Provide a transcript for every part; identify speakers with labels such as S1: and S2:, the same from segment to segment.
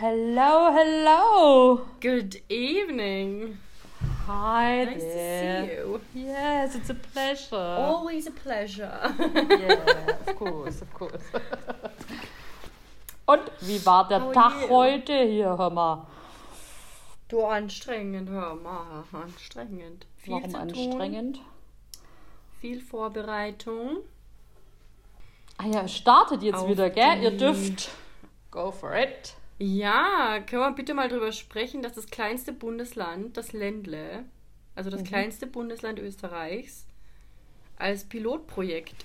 S1: Hello, hello.
S2: Good evening.
S1: Hi
S2: Nice
S1: there.
S2: to see you.
S1: Yes, it's a pleasure.
S2: Always a pleasure.
S1: yeah, of course, of course. Und wie war der
S2: How
S1: Tag heute hier, hör mal?
S2: Du anstrengend, hör mal, anstrengend. Viel
S1: Warum
S2: zu
S1: anstrengend?
S2: Tun, viel Vorbereitung.
S1: Ah ja, startet jetzt
S2: Auf
S1: wieder, gell? Ihr dürft. Go for it.
S2: Ja, können wir bitte mal drüber sprechen, dass das kleinste Bundesland, das Ländle, also
S1: Mhm.
S2: das kleinste Bundesland Österreichs, als Pilotprojekt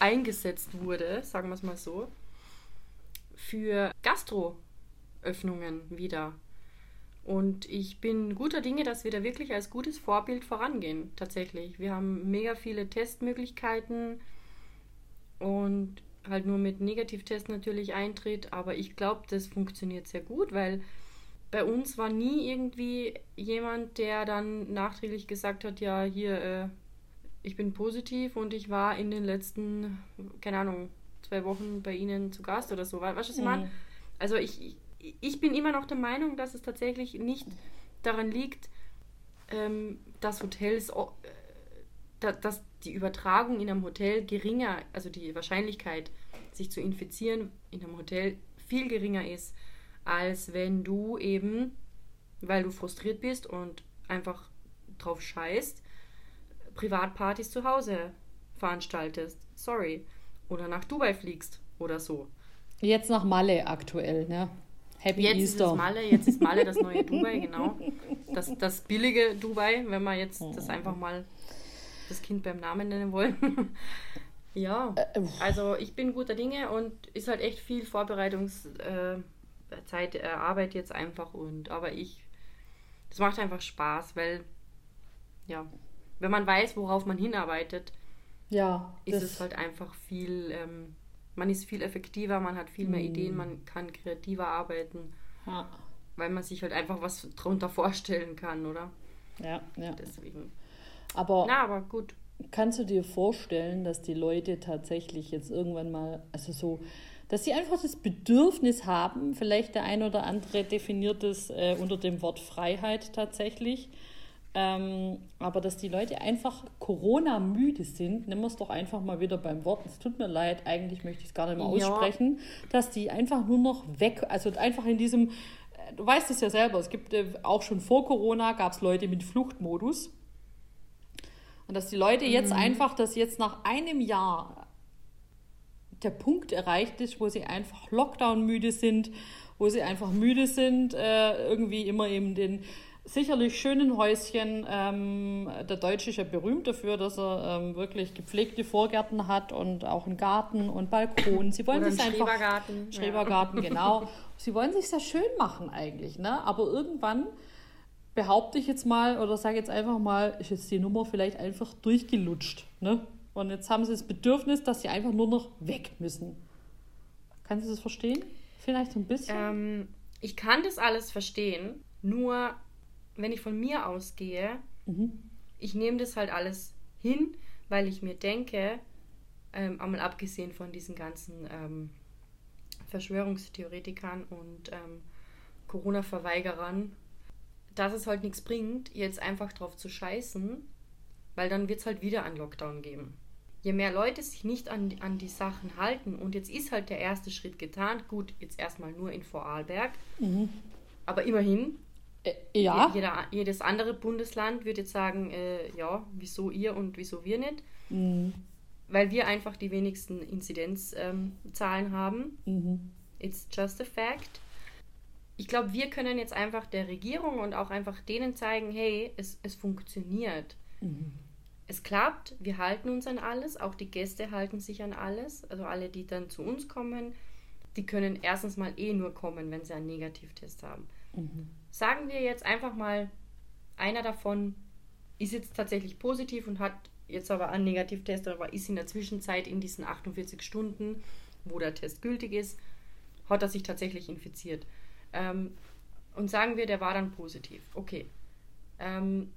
S2: eingesetzt wurde, sagen wir es mal so, für Gastroöffnungen wieder. Und ich bin guter Dinge, dass wir da wirklich als gutes Vorbild vorangehen, tatsächlich. Wir haben mega viele Testmöglichkeiten und halt nur mit Negativtest natürlich eintritt, aber ich glaube, das funktioniert sehr gut, weil bei uns war nie irgendwie jemand, der dann nachträglich gesagt hat, ja, hier, äh, ich bin positiv und ich war in den letzten, keine Ahnung, zwei Wochen bei Ihnen zu Gast oder so. Weißt du, was ich meine? Also ich, ich- bin immer noch der Meinung, dass es tatsächlich nicht daran liegt, ähm, dass Hotels, äh, da, dass die Übertragung in einem Hotel geringer, also die Wahrscheinlichkeit, sich zu infizieren in einem Hotel viel geringer ist, als wenn du eben, weil du frustriert bist und einfach drauf scheißt, Privatpartys zu Hause veranstaltest. Sorry. Oder nach Dubai fliegst oder so.
S1: Jetzt nach Malle aktuell, ne? Happy
S2: Jetzt ist
S1: Easter.
S2: es Malle, jetzt ist Malle das neue Dubai, genau. Das, das billige Dubai, wenn wir jetzt das einfach mal das Kind beim Namen nennen wollen. Ja,
S1: Äh,
S2: also ich bin guter Dinge und ist halt echt viel Vorbereitungszeit, äh, Arbeit jetzt einfach und aber ich, das macht einfach Spaß, weil ja, wenn man weiß, worauf man hinarbeitet,
S1: ja,
S2: ist es halt einfach viel, ähm, man ist viel effektiver, man hat viel mehr
S1: Mhm.
S2: Ideen, man kann kreativer arbeiten,
S1: ja,
S2: weil man sich halt einfach was drunter vorstellen kann, oder?
S1: ja, ja.
S2: Deswegen.
S1: Aber
S2: Na, aber gut.
S1: Kannst du dir vorstellen, dass die Leute tatsächlich jetzt irgendwann mal, also so, dass sie einfach das Bedürfnis haben, vielleicht der ein oder andere definiert es äh, unter dem Wort Freiheit tatsächlich, ähm, aber dass die Leute einfach Corona-müde sind, nehmen wir es doch einfach mal wieder beim Wort, es tut mir leid, eigentlich möchte ich es gar nicht mehr
S2: Ja.
S1: aussprechen, dass die einfach nur noch weg, also einfach in diesem, äh, du weißt es ja selber, es gibt äh, auch schon vor Corona, gab es Leute mit Fluchtmodus. Und dass die Leute jetzt einfach, dass jetzt nach einem Jahr der Punkt erreicht ist, wo sie einfach Lockdown-müde sind, wo sie einfach müde sind, äh, irgendwie immer eben den sicherlich schönen Häuschen. Ähm, der Deutsche ist ja berühmt dafür, dass er ähm, wirklich gepflegte Vorgärten hat und auch einen Garten und Balkon. Sie wollen
S2: Oder
S1: sich
S2: ein
S1: einfach
S2: Schrebergarten. ja.
S1: Schrebergarten, genau. Sie wollen sich sehr schön machen eigentlich, ne? Aber irgendwann behaupte ich jetzt mal oder sage jetzt einfach mal, ist jetzt die Nummer vielleicht einfach durchgelutscht, ne? Und jetzt haben sie das Bedürfnis, dass sie einfach nur noch weg müssen. Kannst du das verstehen? Vielleicht so ein bisschen?
S2: Ähm, ich kann das alles verstehen, nur wenn ich von mir ausgehe,
S1: Mhm.
S2: ich nehme das halt alles hin, weil ich mir denke, ähm, einmal abgesehen von diesen ganzen ähm, Verschwörungstheoretikern und ähm, Corona-Verweigerern, dass es halt nichts bringt, jetzt einfach drauf zu scheißen, weil dann wird es halt wieder einen Lockdown geben. Je mehr Leute sich nicht an, die- an die Sachen halten und jetzt ist halt der erste Schritt getan, gut, jetzt erstmal nur in Vorarlberg, aber immerhin,
S1: Äh, ja.
S2: jeder, jedes andere Bundesland würde jetzt sagen, äh, ja, wieso ihr und wieso wir nicht?
S1: Mhm.
S2: Weil wir einfach die wenigsten Inzidenzzahlen ähm, haben.
S1: Mhm.
S2: It's just a fact. Ich glaube, wir können jetzt einfach der Regierung und auch einfach denen zeigen, hey, es, es funktioniert. Es klappt, wir halten uns an alles, auch die Gäste halten sich an alles. Also alle, die dann zu uns kommen, die können erstens mal eh nur kommen, wenn sie einen Negativtest haben. Sagen wir jetzt einfach mal, einer davon ist jetzt tatsächlich positiv und hat jetzt aber einen Negativtest, aber ist in der Zwischenzeit in diesen 48 Stunden, wo der Test gültig ist, hat er sich tatsächlich infiziert. Ähm, und sagen wir, der war dann positiv. Okay. Ähm,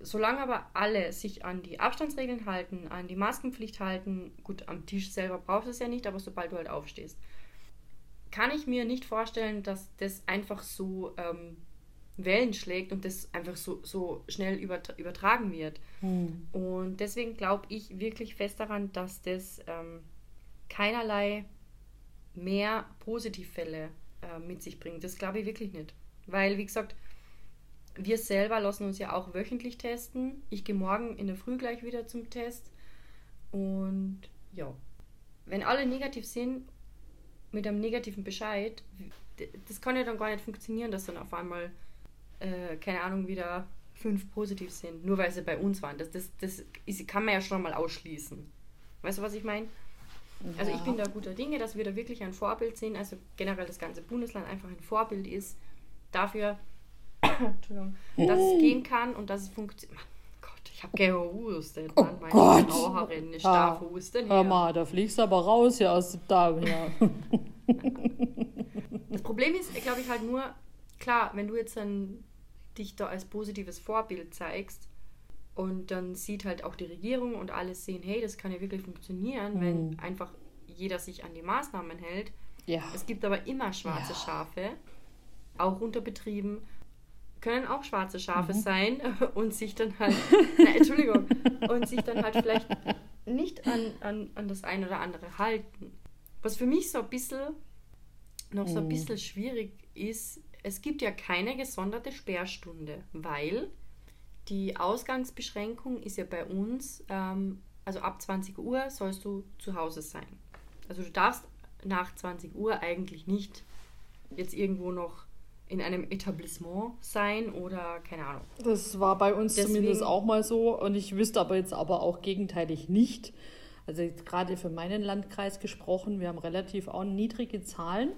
S2: solange aber alle sich an die Abstandsregeln halten, an die Maskenpflicht halten, gut, am Tisch selber brauchst du es ja nicht, aber sobald du halt aufstehst, kann ich mir nicht vorstellen, dass das einfach so ähm, Wellen schlägt und das einfach so, so schnell übertragen wird. Hm. Und deswegen glaube ich wirklich fest daran, dass das ähm, keinerlei mehr Positivfälle äh, mit sich bringt. Das glaube ich wirklich nicht. Weil, wie gesagt, wir selber lassen uns ja auch wöchentlich testen. Ich gehe morgen in der Früh gleich wieder zum Test. Und ja, wenn alle negativ sind, mit einem negativen Bescheid, das kann ja dann gar nicht funktionieren, dass dann auf einmal, äh, keine Ahnung, wieder fünf positiv sind, nur weil sie bei uns waren. Das, das, das ist, kann man ja schon mal ausschließen. Weißt du, was ich meine? Ja. Also ich bin da guter Dinge, dass wir da wirklich ein Vorbild sind, also generell das ganze Bundesland einfach ein Vorbild ist dafür, dass es gehen kann und dass es funktioniert. Gott, ich habe gehustet.
S1: Oh Mann, Gott. Raucherin ist ja. da husten. Hör mal, da fliegst du aber raus hier aus dem Darm her.
S2: das Problem ist, glaube ich, halt nur, klar, wenn du jetzt dann dich da als positives Vorbild zeigst und dann sieht halt auch die Regierung und alle sehen, hey, das kann ja wirklich funktionieren, mhm. wenn einfach jeder sich an die Maßnahmen hält. Ja. Es gibt aber immer schwarze ja. Schafe, auch unter Betrieben, können auch schwarze Schafe mhm. sein und sich dann halt, na, Entschuldigung, und sich dann halt vielleicht nicht an, an, an das eine oder andere halten. Was für mich so ein bisschen, noch so ein mhm. bisschen schwierig ist, es gibt ja keine gesonderte Sperrstunde, weil die Ausgangsbeschränkung ist ja bei uns, ähm, also ab 20 Uhr sollst du zu Hause sein. Also du darfst nach 20 Uhr eigentlich nicht jetzt irgendwo noch in einem Etablissement sein oder keine Ahnung.
S1: Das war bei uns Deswegen, zumindest auch mal so und ich wüsste aber jetzt aber auch gegenteilig nicht. Also gerade für meinen Landkreis gesprochen, wir haben relativ auch niedrige Zahlen,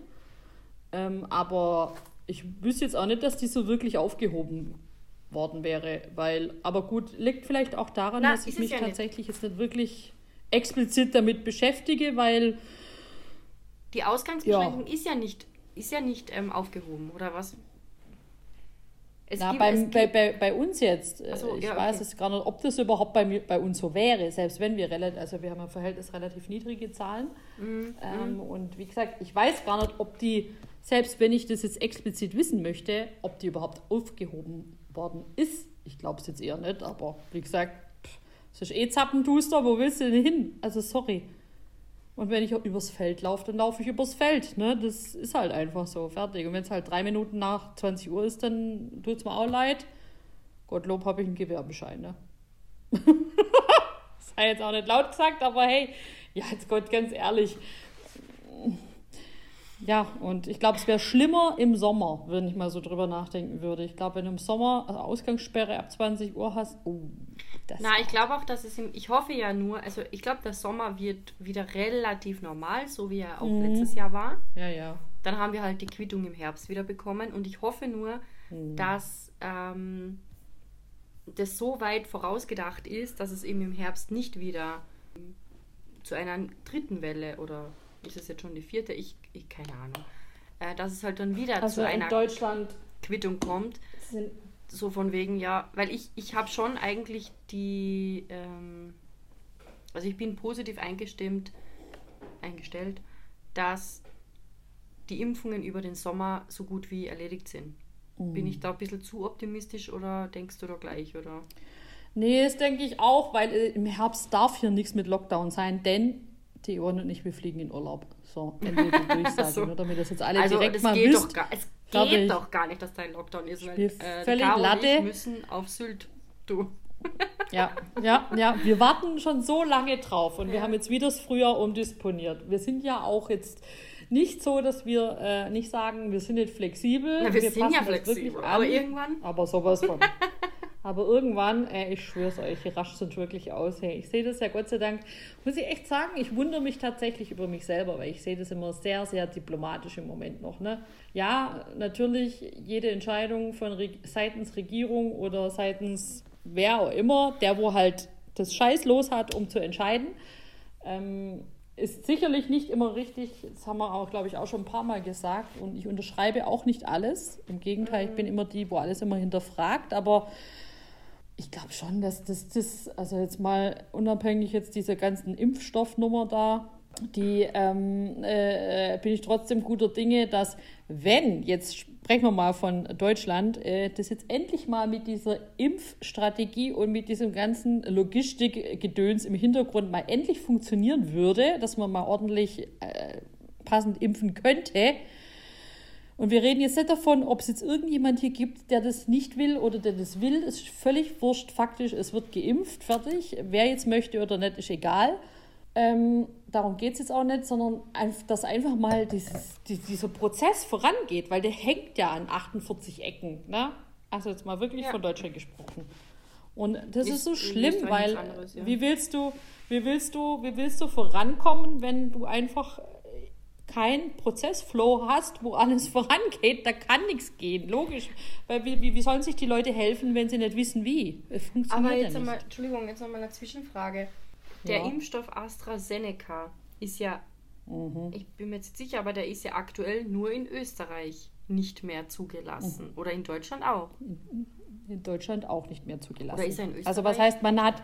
S1: ähm, aber ich wüsste jetzt auch nicht, dass die so wirklich aufgehoben worden wäre, weil, aber gut, liegt vielleicht auch daran, Na, dass ich mich ja tatsächlich nicht. jetzt nicht wirklich explizit damit beschäftige, weil
S2: die Ausgangsbeschränkung ja. ist ja nicht ist ja nicht ähm, aufgehoben, oder was?
S1: Es Na, gibt, beim, bei, bei, bei uns jetzt, äh, so, ich ja, weiß okay. es gar nicht, ob das überhaupt bei, mir, bei uns so wäre, selbst wenn wir relativ, also wir haben im Verhältnis relativ niedrige Zahlen. Mhm. Ähm, mhm. und wie gesagt, ich weiß gar nicht, ob die, selbst wenn ich das jetzt explizit wissen möchte, ob die überhaupt aufgehoben worden ist. Ich glaube es jetzt eher nicht, aber wie gesagt, es ist eh Zappentuster, wo willst du denn hin? Also sorry. Und wenn ich übers Feld laufe, dann laufe ich übers Feld. Ne? Das ist halt einfach so, fertig. Und wenn es halt drei Minuten nach 20 Uhr ist, dann tut es mir auch leid. Gottlob habe ich einen Gewerbeschein. Ne? das sei jetzt auch nicht laut gesagt, aber hey, ja, jetzt Gott, ganz ehrlich. Ja, und ich glaube, es wäre schlimmer im Sommer, wenn ich mal so drüber nachdenken würde. Ich glaube, wenn du im Sommer also Ausgangssperre ab 20 Uhr hast, oh,
S2: das Na, ich glaube auch, dass es im, ich hoffe ja nur, also ich glaube, der Sommer wird wieder relativ normal, so wie er auch mhm. letztes Jahr war.
S1: Ja, ja.
S2: Dann haben wir halt die Quittung im Herbst wieder bekommen und ich hoffe nur, mhm. dass ähm, das so weit vorausgedacht ist, dass es eben im Herbst nicht wieder zu einer dritten Welle oder ist es jetzt schon die vierte? Ich, ich keine Ahnung. Äh, dass es halt dann wieder also zu einer
S1: Deutschland
S2: Quittung kommt. So von wegen, ja, weil ich, ich habe schon eigentlich die, ähm, also ich bin positiv eingestimmt, eingestellt, dass die Impfungen über den Sommer so gut wie erledigt sind. Mhm. Bin ich da ein bisschen zu optimistisch oder denkst du da gleich, oder?
S1: Nee, das denke ich auch, weil äh, im Herbst darf hier nichts mit Lockdown sein, denn die Ohren und ich, wir fliegen in Urlaub. So, Ende der Durchsage, so. nur damit das jetzt alle also, direkt mal wisst.
S2: Doch gar, es geht doch gar nicht, dass da ein Lockdown ist, weil äh, völlig Caro Latte. und ich müssen auf Sylt, du.
S1: ja, ja, ja, wir warten schon so lange drauf und wir haben jetzt wieder das Frühjahr umdisponiert. Wir sind ja auch jetzt nicht so, dass wir äh, nicht sagen, wir sind nicht flexibel.
S2: Na, wir, wir sind ja flexibel, aber irgendwann.
S1: Aber sowas von. Aber irgendwann, ey, ich schwöre es euch, rasch sind wirklich aus. Hey, ich sehe das ja Gott sei Dank, muss ich echt sagen, ich wundere mich tatsächlich über mich selber, weil ich sehe das immer sehr, sehr diplomatisch im Moment noch. Ne? Ja, natürlich, jede Entscheidung von Re seitens Regierung oder seitens wer auch immer, der wo halt das Scheiß los hat, um zu entscheiden, ähm, ist sicherlich nicht immer richtig. Das haben wir auch, glaube ich, auch schon ein paar Mal gesagt. Und ich unterschreibe auch nicht alles. Im Gegenteil, ich bin immer die, wo alles immer hinterfragt. Aber ich glaube schon, dass das, das, also jetzt mal unabhängig jetzt dieser ganzen Impfstoffnummer da, die ähm, äh, bin ich trotzdem guter Dinge, dass wenn, jetzt sprechen wir mal von Deutschland, äh, das jetzt endlich mal mit dieser Impfstrategie und mit diesem ganzen Logistikgedöns im Hintergrund mal endlich funktionieren würde, dass man mal ordentlich äh, passend impfen könnte. Und wir reden jetzt nicht davon, ob es jetzt irgendjemand hier gibt, der das nicht will oder der das will. Es ist völlig wurscht, faktisch, es wird geimpft, fertig. Wer jetzt möchte oder nicht, ist egal. Ähm, darum geht es jetzt auch nicht, sondern dass einfach mal dieses, die, dieser Prozess vorangeht, weil der hängt ja an 48 Ecken. Ne? Also jetzt mal wirklich ja. von Deutschland gesprochen. Und das ist, ist so schlimm, weil anderes, ja. wie willst du, wie willst du, wie willst du vorankommen, wenn du einfach keinen Prozessflow hast, wo alles vorangeht, da kann nichts gehen, logisch. Weil wie, wie, wie sollen sich die Leute helfen, wenn sie nicht wissen, wie?
S2: Es funktioniert Aber jetzt ja nochmal, Entschuldigung, jetzt nochmal eine Zwischenfrage. Der ja. Impfstoff AstraZeneca ist ja, mhm. ich bin mir jetzt sicher, aber der ist ja aktuell nur in Österreich nicht mehr zugelassen. Mhm. Oder in Deutschland auch.
S1: In Deutschland auch nicht mehr zugelassen. Oder ist er in Österreich? Also was heißt, man hat,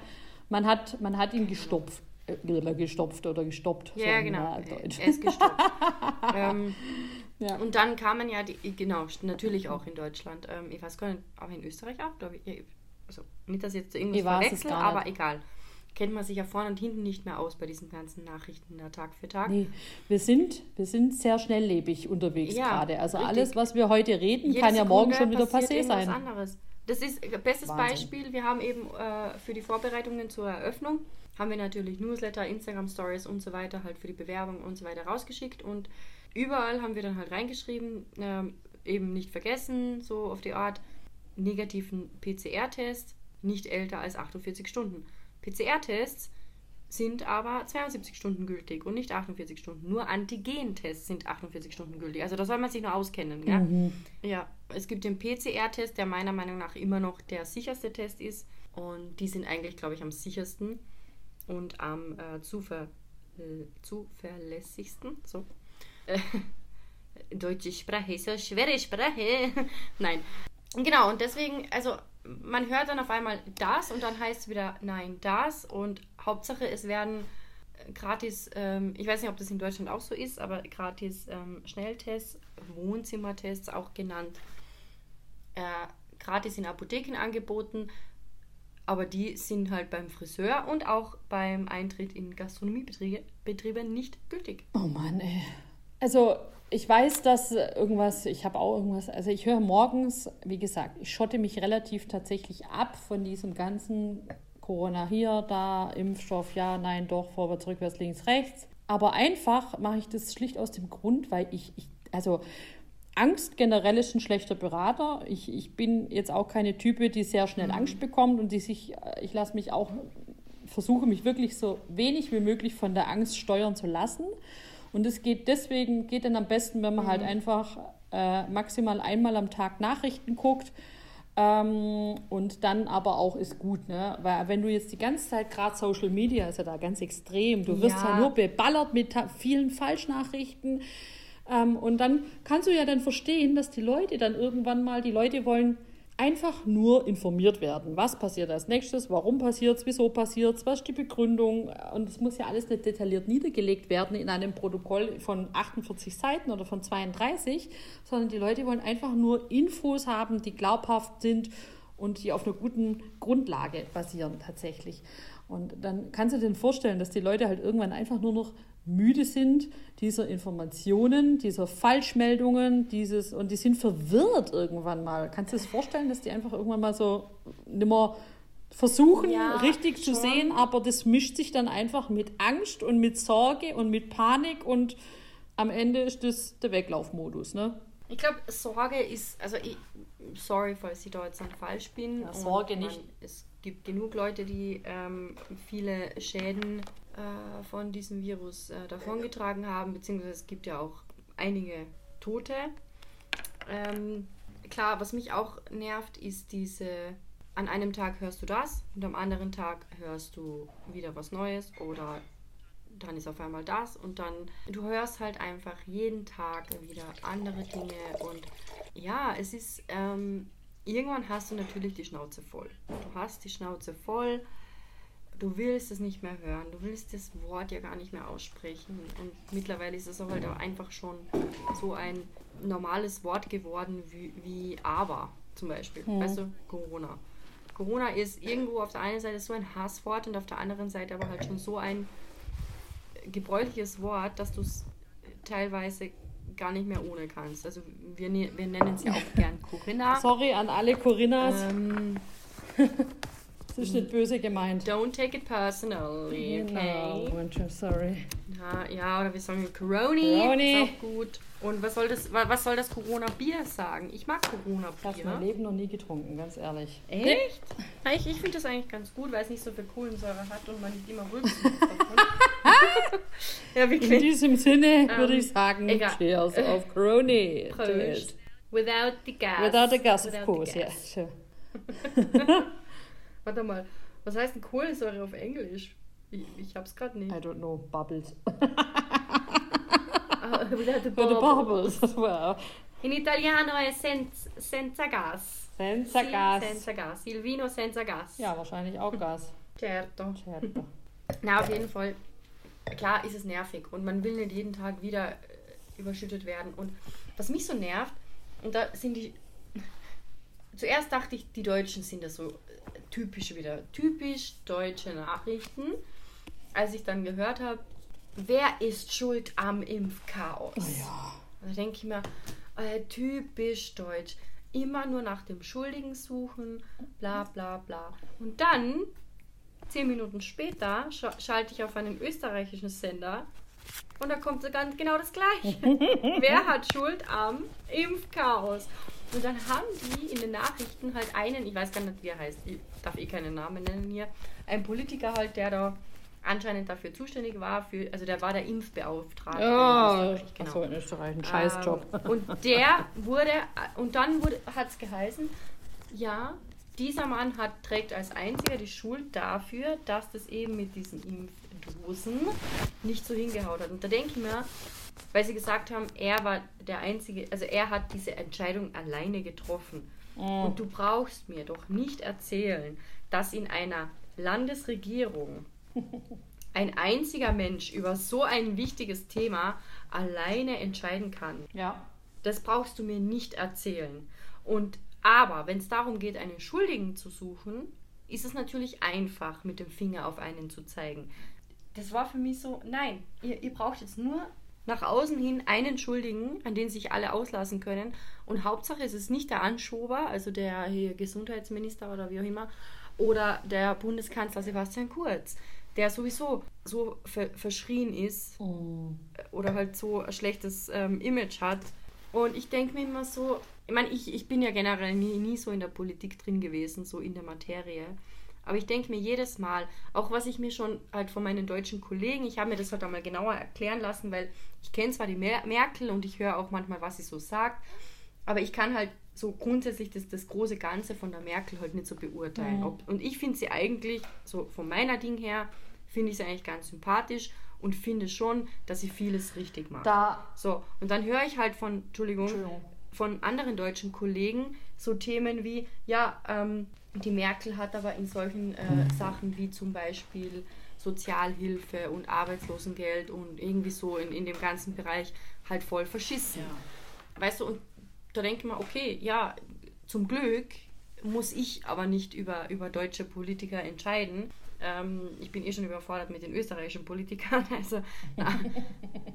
S1: man hat, man hat ihn gestopft. Äh, gestopft oder gestoppt.
S2: Ja, genau. Er ist gestoppt. ähm, ja. Und dann kamen ja die, genau, natürlich auch in Deutschland. Ähm, ich weiß gar nicht, aber in Österreich auch, glaube ich. Also nicht, dass ich jetzt irgendwas verwechsel, aber egal kennt man sich ja vorne und hinten nicht mehr aus bei diesen ganzen Nachrichten da Tag für Tag. Nee,
S1: wir sind, wir sind sehr schnelllebig unterwegs ja, gerade. Also richtig. alles, was wir heute reden, Jede kann ja morgen schon wieder passé sein.
S2: Anderes. Das ist bestes Wahnsinn. Beispiel. Wir haben eben äh, für die Vorbereitungen zur Eröffnung haben wir natürlich Newsletter, Instagram Stories und so weiter halt für die Bewerbung und so weiter rausgeschickt und überall haben wir dann halt reingeschrieben, äh, eben nicht vergessen, so auf die Art negativen PCR-Test, nicht älter als 48 Stunden. PCR-Tests sind aber 72 Stunden gültig und nicht 48 Stunden. Nur Antigen-Tests sind 48 Stunden gültig. Also da soll man sich nur auskennen. Ja, mhm. ja es gibt den PCR-Test, der meiner Meinung nach immer noch der sicherste Test ist. Und die sind eigentlich, glaube ich, am sichersten und am äh, zuver äh, zuverlässigsten. So. Äh, deutsche Sprache ist eine schwere Sprache. Nein. Genau, und deswegen, also man hört dann auf einmal das und dann heißt es wieder nein, das und Hauptsache es werden äh, gratis, ähm, ich weiß nicht, ob das in Deutschland auch so ist, aber gratis ähm, Schnelltests, Wohnzimmertests auch genannt, äh, gratis in Apotheken angeboten, aber die sind halt beim Friseur und auch beim Eintritt in Gastronomiebetriebe nicht gültig.
S1: Oh Mann, ey. Also ich weiß, dass irgendwas, ich habe auch irgendwas, also ich höre morgens, wie gesagt, ich schotte mich relativ tatsächlich ab von diesem ganzen Corona hier, da, Impfstoff, ja, nein, doch, vorwärts, rückwärts, links, rechts. Aber einfach mache ich das schlicht aus dem Grund, weil ich, ich also Angst generell ist ein schlechter Berater. Ich, ich bin jetzt auch keine Type, die sehr schnell mhm. Angst bekommt und die sich, ich lasse mich auch, versuche mich wirklich so wenig wie möglich von der Angst steuern zu lassen. Und es geht deswegen, geht dann am besten, wenn man halt mhm. halt einfach äh, maximal einmal am Tag Nachrichten guckt. Ähm, und dann aber auch ist gut, ne? Weil wenn du jetzt die ganze Zeit, gerade Social Media ist ja da ganz extrem, du wirst ja, ja nur beballert mit vielen Falschnachrichten. Ähm, und dann kannst du ja dann verstehen, dass die Leute dann irgendwann mal, die Leute wollen einfach nur informiert werden. Was passiert als nächstes? Warum passiert es? Wieso passiert es? Was ist die Begründung? Und es muss ja alles nicht detailliert niedergelegt werden in einem Protokoll von 48 Seiten oder von 32, sondern die Leute wollen einfach nur Infos haben, die glaubhaft sind und die auf einer guten Grundlage basieren tatsächlich. Und dann kannst du dir vorstellen, dass die Leute halt irgendwann einfach nur noch müde sind dieser Informationen, dieser Falschmeldungen, dieses und die sind verwirrt irgendwann mal. Kannst du dir das vorstellen, dass die einfach irgendwann mal so nimmer versuchen, ja, richtig schon. zu sehen, aber das mischt sich dann einfach mit Angst und mit Sorge und mit Panik und am Ende ist das der Weglaufmodus, ne?
S2: Ich glaube, Sorge ist, also ich, sorry, falls ich da jetzt dann falsch bin.
S1: Ja, Sorge nicht. Man,
S2: es gibt genug Leute, die ähm, viele Schäden äh, von diesem Virus äh, davongetragen haben, beziehungsweise es gibt ja auch einige Tote. Ähm, klar, was mich auch nervt, ist diese, an einem Tag hörst du das und am anderen Tag hörst du wieder was Neues oder dann ist auf einmal das und dann du hörst halt einfach jeden Tag wieder andere Dinge und ja, es ist ähm, irgendwann hast du natürlich die Schnauze voll. Du hast die Schnauze voll du willst es nicht mehr hören, du willst das Wort ja gar nicht mehr aussprechen. Und mittlerweile ist es auch halt auch einfach schon so ein normales Wort geworden wie, wie aber zum Beispiel.
S1: Hm.
S2: Weißt du, Corona. Corona ist irgendwo auf der einen Seite so ein Hasswort und auf der anderen Seite aber halt schon so ein gebräuchliches Wort, dass du es teilweise gar nicht mehr ohne kannst. Also wir, ne wir nennen es ja auch gern Corinna.
S1: Sorry an alle Corinnas.
S2: Ähm,
S1: Das ist nicht böse gemeint.
S2: don't take it personally,
S1: Genau,
S2: okay?
S1: Mensch, sorry.
S2: Ja, ja, oder wir sagen Coroni,
S1: Coroni.
S2: ist auch gut. Und was soll das, wa- was soll das Corona-Bier sagen? Ich mag
S1: Ich habe mein
S2: Corona-Bier.
S1: Leben noch nie getrunken, ganz ehrlich.
S2: Echt? Ja, Ich, ich finde das eigentlich ganz gut, weil es nicht so viel Kohlensäure hat und man nicht immer rülpsen ja,
S1: In
S2: wirklich.
S1: diesem Sinne würde
S2: Ähm,
S1: ich sagen,
S2: egal.
S1: cheers auf Corona.
S2: Prost. Without the gas.
S1: Without the gas, of
S2: Without the
S1: course, yeah.
S2: gas.
S1: Sure.
S2: Warte mal, was heißt denn Kohlensäure auf Englisch? Ich, ich hab's gerade nicht.
S1: I don't know, bubbles.
S2: Ah, the bubbles.
S1: as well.
S2: In italiano è senza, senza gas.
S1: Senza
S2: Sì,
S1: gas.
S2: Senza gas. Il vino senza gas.
S1: Ja, wahrscheinlich auch Gas.
S2: Certo.
S1: Certo.
S2: Na, auf jeden Fall. Klar ist es nervig und man will nicht jeden Tag wieder äh, überschüttet werden. Und was mich so nervt, und da sind die. Zuerst dachte ich, die Deutschen sind das so typisch wieder. Typisch deutsche Nachrichten. Als ich dann gehört habe, wer ist schuld am Impfchaos?
S1: Ja.
S2: Da denke ich mir, äh, typisch deutsch. Immer nur nach dem Schuldigen suchen, bla bla bla. Und dann, zehn Minuten später, scha schalte ich auf einen österreichischen Sender und da kommt so ganz genau das Gleiche. Wer hat Schuld am Impfchaos? Und dann haben die in den Nachrichten halt einen, ich weiß gar nicht, wie er heißt, ich darf eh keinen Namen nennen hier, ein Politiker halt, der da anscheinend dafür zuständig war, für, also der war der Impfbeauftragte. in
S1: Ja,
S2: Österreich, genau.
S1: achso, in Österreich, ein Scheißjob.
S2: Ähm, und der wurde, und dann hat es geheißen, ja, dieser Mann hat, trägt als einziger die Schuld dafür, dass das eben mit diesen Impfdosen nicht so hingehaut hat. Und da denke ich mir, weil sie gesagt haben, er war der Einzige, also er hat diese Entscheidung alleine getroffen. Und du brauchst mir doch nicht erzählen, dass in einer Landesregierung ein einziger Mensch über so ein wichtiges Thema alleine entscheiden kann.
S1: Ja.
S2: Das brauchst du mir nicht erzählen. Und aber, wenn es darum geht, einen Schuldigen zu suchen, ist es natürlich einfach, mit dem Finger auf einen zu zeigen. Das war für mich so, nein, ihr, ihr braucht jetzt nur nach außen hin einen Schuldigen, an den sich alle auslassen können. Und Hauptsache es ist nicht der Anschober, also der Gesundheitsminister oder wie auch immer, oder der Bundeskanzler Sebastian Kurz, der sowieso so ver verschrien ist
S1: Mm.
S2: oder halt so ein schlechtes ähm, Image hat. Und ich denke mir immer so, ich meine, ich, ich bin ja generell nie, nie so in der Politik drin gewesen, so in der Materie. Aber ich denke mir jedes Mal, auch was ich mir schon halt von meinen deutschen Kollegen, ich habe mir das halt einmal genauer erklären lassen, weil ich kenne zwar die Mer Merkel und ich höre auch manchmal, was sie so sagt, aber ich kann halt so grundsätzlich das, das große Ganze von der Merkel halt nicht so beurteilen.
S1: Mhm.
S2: Ob, und ich finde sie eigentlich, so von meiner Ding her, finde ich sie eigentlich ganz sympathisch und finde schon, dass sie vieles richtig macht.
S1: Da.
S2: So, und dann höre ich halt von, Entschuldigung,
S1: Entschuldigung.
S2: von anderen deutschen Kollegen so Themen wie, ja, ähm, die Merkel hat aber in solchen äh, Sachen wie zum Beispiel Sozialhilfe und Arbeitslosengeld und irgendwie so in, in dem ganzen Bereich halt voll verschissen. Weißt du, und da denke ich mir, okay, ja, zum Glück muss ich aber nicht über, über deutsche Politiker entscheiden. Ähm, ich bin eh schon überfordert mit den österreichischen Politikern. Also,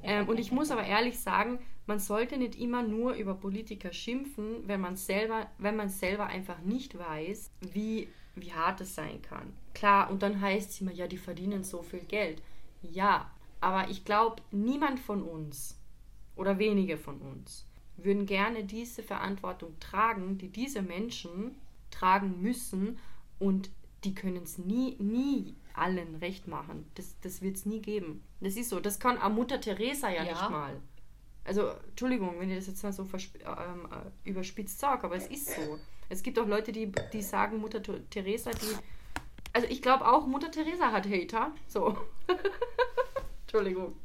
S2: ähm, und ich muss aber ehrlich sagen, man sollte nicht immer nur über Politiker schimpfen, wenn man selber, wenn man selber einfach nicht weiß, wie, wie hart es sein kann. Klar, und dann heißt es immer, ja, die verdienen so viel Geld. Ja, aber ich glaube, niemand von uns oder wenige von uns würden gerne diese Verantwortung tragen, die diese Menschen tragen müssen und die können es nie, nie allen recht machen. Das, das wird es nie geben. Das ist so. Das kann auch Mutter Teresa ja,
S1: Ja.
S2: nicht mal. Also, Entschuldigung, wenn ich das jetzt mal so ähm, äh, überspitzt sage, aber es ist so. Es gibt auch Leute, die, die sagen, Mutter Teresa, die. Also, ich glaube auch, Mutter Teresa hat Hater. So. Entschuldigung.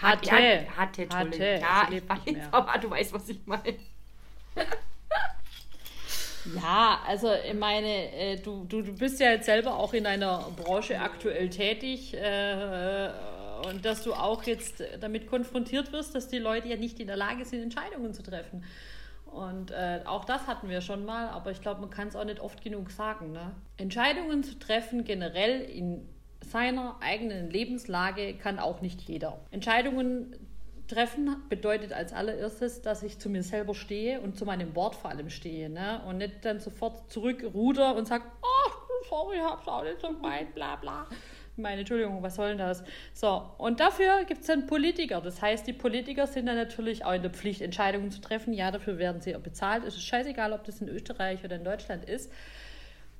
S1: Hatte.
S2: Hatte, Entschuldigung.
S1: Hatte.
S2: Ja, ich weiß, aber du weißt, was ich meine.
S1: Ja, also ich meine, äh, du, du, du bist ja jetzt selber auch in einer Branche aktuell tätig äh, und dass du auch jetzt damit konfrontiert wirst, dass die Leute ja nicht in der Lage sind, Entscheidungen zu treffen. Und äh, auch das hatten wir schon mal, aber ich glaube, man kann es auch nicht oft genug sagen. Ne? Entscheidungen zu treffen generell in seiner eigenen Lebenslage kann auch nicht jeder. Entscheidungen treffen bedeutet als allererstes, dass ich zu mir selber stehe und zu meinem Wort vor allem stehe. Ne? Und nicht dann sofort zurückruder und sage, oh, sorry, hab's auch nicht so gemeint, bla bla. Meine Entschuldigung, was soll denn das? So, und dafür gibt es dann Politiker. Das heißt, die Politiker sind dann natürlich auch in der Pflicht, Entscheidungen zu treffen. Ja, dafür werden sie auch bezahlt. Es ist scheißegal, ob das in Österreich oder in Deutschland ist.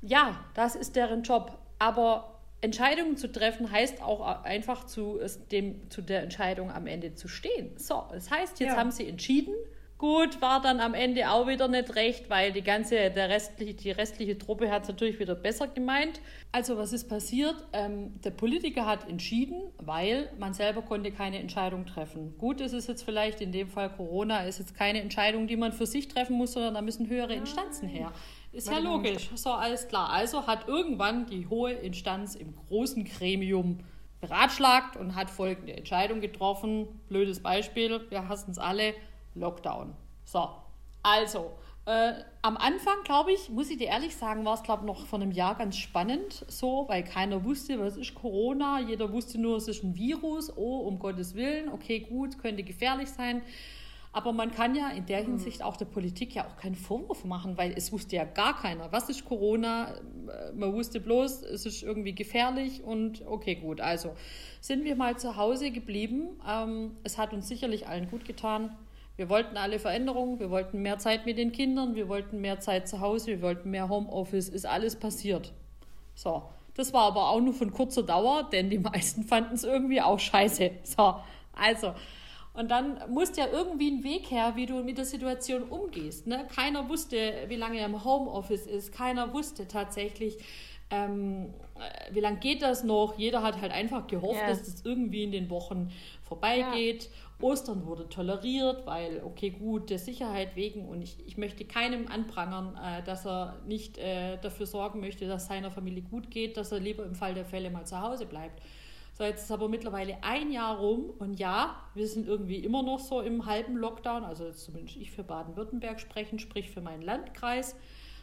S1: Ja, das ist deren Job. Aber Entscheidungen zu treffen heißt auch einfach zu, dem, zu der Entscheidung am Ende zu stehen. So, das heißt, jetzt ja. haben sie entschieden Gut, war dann am Ende auch wieder nicht recht, weil die ganze, der restliche, die restliche Truppe hat es natürlich wieder besser gemeint. Also was ist passiert? Ähm, der Politiker hat entschieden, weil man selber konnte keine Entscheidung treffen. Gut, ist es jetzt vielleicht in dem Fall Corona, ist jetzt keine Entscheidung, die man für sich treffen muss, sondern da müssen höhere Instanzen her. Ist ja logisch. So, alles klar. Also hat irgendwann die hohe Instanz im großen Gremium beratschlagt und hat folgende Entscheidung getroffen. Blödes Beispiel, wir hassen es alle Lockdown. So, also, äh, am Anfang, glaube ich, muss ich dir ehrlich sagen, war es, glaube ich, noch vor einem Jahr ganz spannend so, weil keiner wusste, was ist Corona. Jeder wusste nur, es ist ein Virus. Oh, um Gottes Willen, okay, gut, könnte gefährlich sein. Aber man kann ja in der mhm. Hinsicht auch der Politik ja auch keinen Vorwurf machen, weil es wusste ja gar keiner, was ist Corona. Man wusste bloß, es ist irgendwie gefährlich und okay, gut. Also sind wir mal zu Hause geblieben. Ähm, es hat uns sicherlich allen gut getan. Wir wollten alle Veränderungen, wir wollten mehr Zeit mit den Kindern, wir wollten mehr Zeit zu Hause, wir wollten mehr Homeoffice, ist alles passiert. So, das war aber auch nur von kurzer Dauer, denn die meisten fanden es irgendwie auch scheiße. So, also, und dann musste ja irgendwie ein Weg her, wie du mit der Situation umgehst. Ne? Keiner wusste, wie lange er im Homeoffice ist, keiner wusste tatsächlich, ähm, wie lange geht das noch? Jeder hat halt einfach gehofft, yeah. dass es das irgendwie in den Wochen vorbeigeht. Ja. Ostern wurde toleriert, weil, okay, gut, der Sicherheit wegen und ich, ich möchte keinem anprangern, äh, dass er nicht äh, dafür sorgen möchte, dass seiner Familie gut geht, dass er lieber im Fall der Fälle mal zu Hause bleibt. So, jetzt ist aber mittlerweile ein Jahr rum und ja, wir sind irgendwie immer noch so im halben Lockdown, also zumindest ich für Baden-Württemberg sprechen, sprich für meinen Landkreis.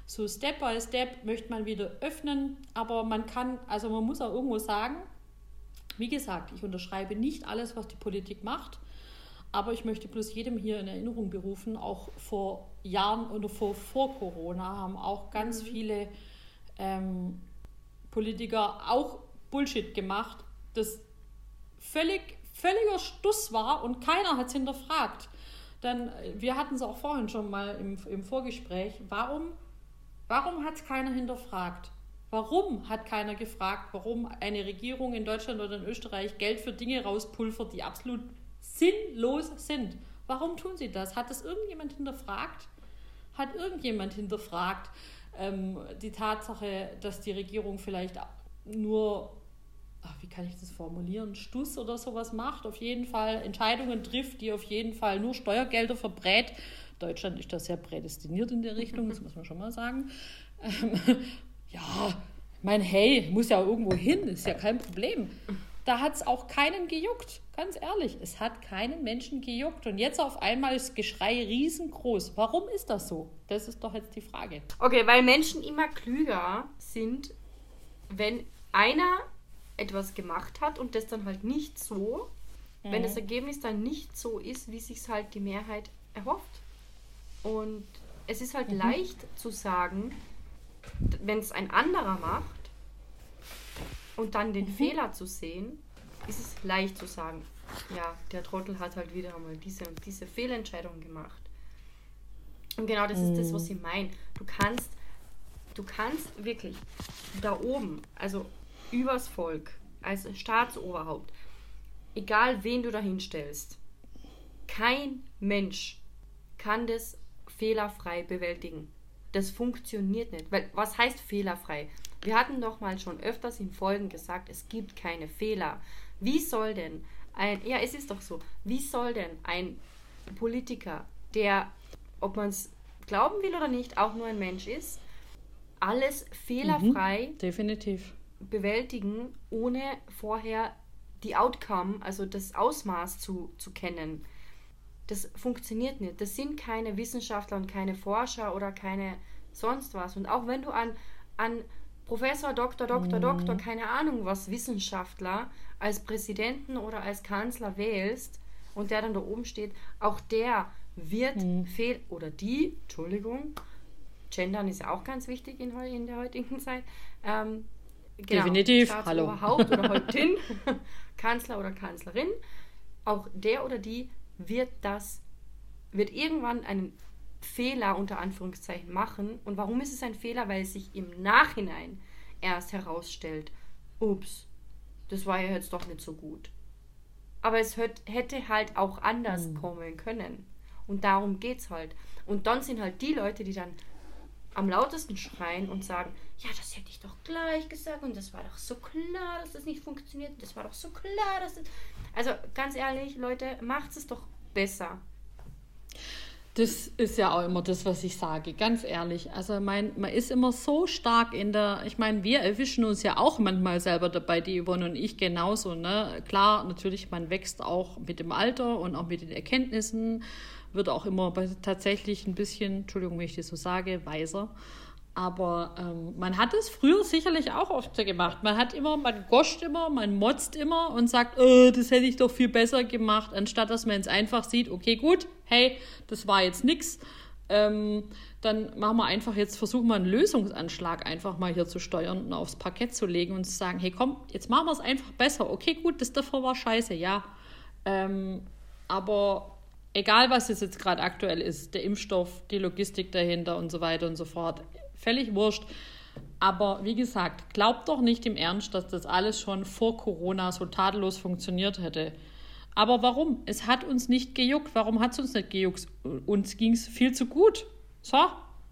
S1: So Step by Step möchte man wieder öffnen, aber man kann, also man muss auch irgendwo sagen, wie gesagt, ich unterschreibe nicht alles, was die Politik macht. Aber ich möchte bloß jedem hier in Erinnerung berufen, auch vor Jahren oder vor, vor Corona haben auch ganz mhm. viele ähm, Politiker auch Bullshit gemacht, das völlig, völliger Stuss war und keiner hat es hinterfragt. Dann, wir hatten es auch vorhin schon mal im, im Vorgespräch, warum, warum hat es keiner hinterfragt? Warum hat keiner gefragt, warum eine Regierung in Deutschland oder in Österreich Geld für Dinge rauspulvert, die absolut sinnlos sind. Warum tun sie das? Hat das irgendjemand hinterfragt? Hat irgendjemand hinterfragt ähm, die Tatsache, dass die Regierung vielleicht nur, ach, wie kann ich das formulieren, Stuss oder sowas macht, auf jeden Fall Entscheidungen trifft, die auf jeden Fall nur Steuergelder verbrät. Deutschland ist da sehr prädestiniert in der Richtung, das muss man schon mal sagen. Ähm, ja, mein Hey, muss ja irgendwo hin, ist ja kein Problem. Da hat es auch keinen gejuckt. Ganz ehrlich, es hat keinen Menschen gejuckt. Und jetzt auf einmal ist Geschrei riesengroß. Warum ist das so? Das ist doch jetzt die Frage.
S2: Okay, weil Menschen immer klüger sind, wenn einer etwas gemacht hat und das dann halt nicht so, mhm. wenn das Ergebnis dann nicht so ist, wie sich halt die Mehrheit erhofft. Und es ist halt mhm. leicht zu sagen, wenn es ein anderer macht, und dann den mhm. Fehler zu sehen, ist es leicht zu sagen, ja, der Trottel hat halt wieder einmal diese und diese Fehlentscheidung gemacht. Und genau das mhm. ist das, was mhm. ich meine. Du kannst, du kannst wirklich da oben, also übers Volk, als Staatsoberhaupt, egal wen du da hinstellst, kein Mensch kann das fehlerfrei bewältigen. Das funktioniert nicht. Weil was heißt fehlerfrei? Wir hatten doch mal schon öfters in Folgen gesagt, es gibt keine Fehler. Wie soll denn ein, ja, es ist doch so, wie soll denn ein Politiker, der, ob man es glauben will oder nicht, auch nur ein Mensch ist, alles fehlerfrei
S1: Mhm, definitiv.
S2: Bewältigen, ohne vorher die Outcome, also das Ausmaß zu, zu kennen. Das funktioniert nicht. Das sind keine Wissenschaftler und keine Forscher oder keine sonst was. Und auch wenn du an, an Professor, Doktor, Doktor, Doktor, keine Ahnung was, Wissenschaftler als Präsidenten oder als Kanzler wählst und der dann da oben steht, auch der wird fehl oder die, Entschuldigung, Gendern ist ja auch ganz wichtig in, in der heutigen Zeit. Ähm, genau,
S1: Definitiv,
S2: Staatsoberhaupt oder Häuptin, Kanzler oder Kanzlerin, auch der oder die wird das, wird irgendwann einen Fehler unter Anführungszeichen machen. Und warum ist es ein Fehler? Weil es sich im Nachhinein erst herausstellt, ups, das war ja jetzt doch nicht so gut. Aber es hätt- hätte halt auch anders kommen können. Und darum geht's halt. Und dann sind halt die Leute, die dann am lautesten schreien und sagen, ja, das hätte ich doch gleich gesagt und das war doch so klar, dass das nicht funktioniert. Das war doch so klar, dass das... Also ganz ehrlich, Leute, macht es doch besser.
S1: Das ist ja auch immer das, was ich sage, ganz ehrlich. Also mein, man ist immer so stark in der, ich meine, wir erwischen uns ja auch manchmal selber dabei, die Yvonne und ich genauso. Ne? Klar, natürlich, man wächst auch mit dem Alter und auch mit den Erkenntnissen, wird auch immer tatsächlich ein bisschen, Entschuldigung, wenn ich das so sage, weiser. Aber ähm, man hat es früher sicherlich auch oft gemacht. Man hat immer, man goscht immer, man motzt immer und sagt, äh, das hätte ich doch viel besser gemacht, anstatt dass man jetzt einfach sieht, okay, gut, hey, das war jetzt nix. Ähm, dann machen wir einfach jetzt, versuchen wir einen Lösungsanschlag einfach mal hier zu steuern und aufs Parkett zu legen und zu sagen, hey komm, jetzt machen wir es einfach besser. Okay, gut, das davor war scheiße, ja. Ähm, aber egal, was es jetzt gerade aktuell ist, der Impfstoff, die Logistik dahinter und so weiter und so fort, völlig wurscht. Aber wie gesagt, glaubt doch nicht im Ernst, dass das alles schon vor Corona so tadellos funktioniert hätte. Aber warum? Es hat uns nicht gejuckt. Warum hat es uns nicht gejuckt? Uns ging es viel zu gut. So,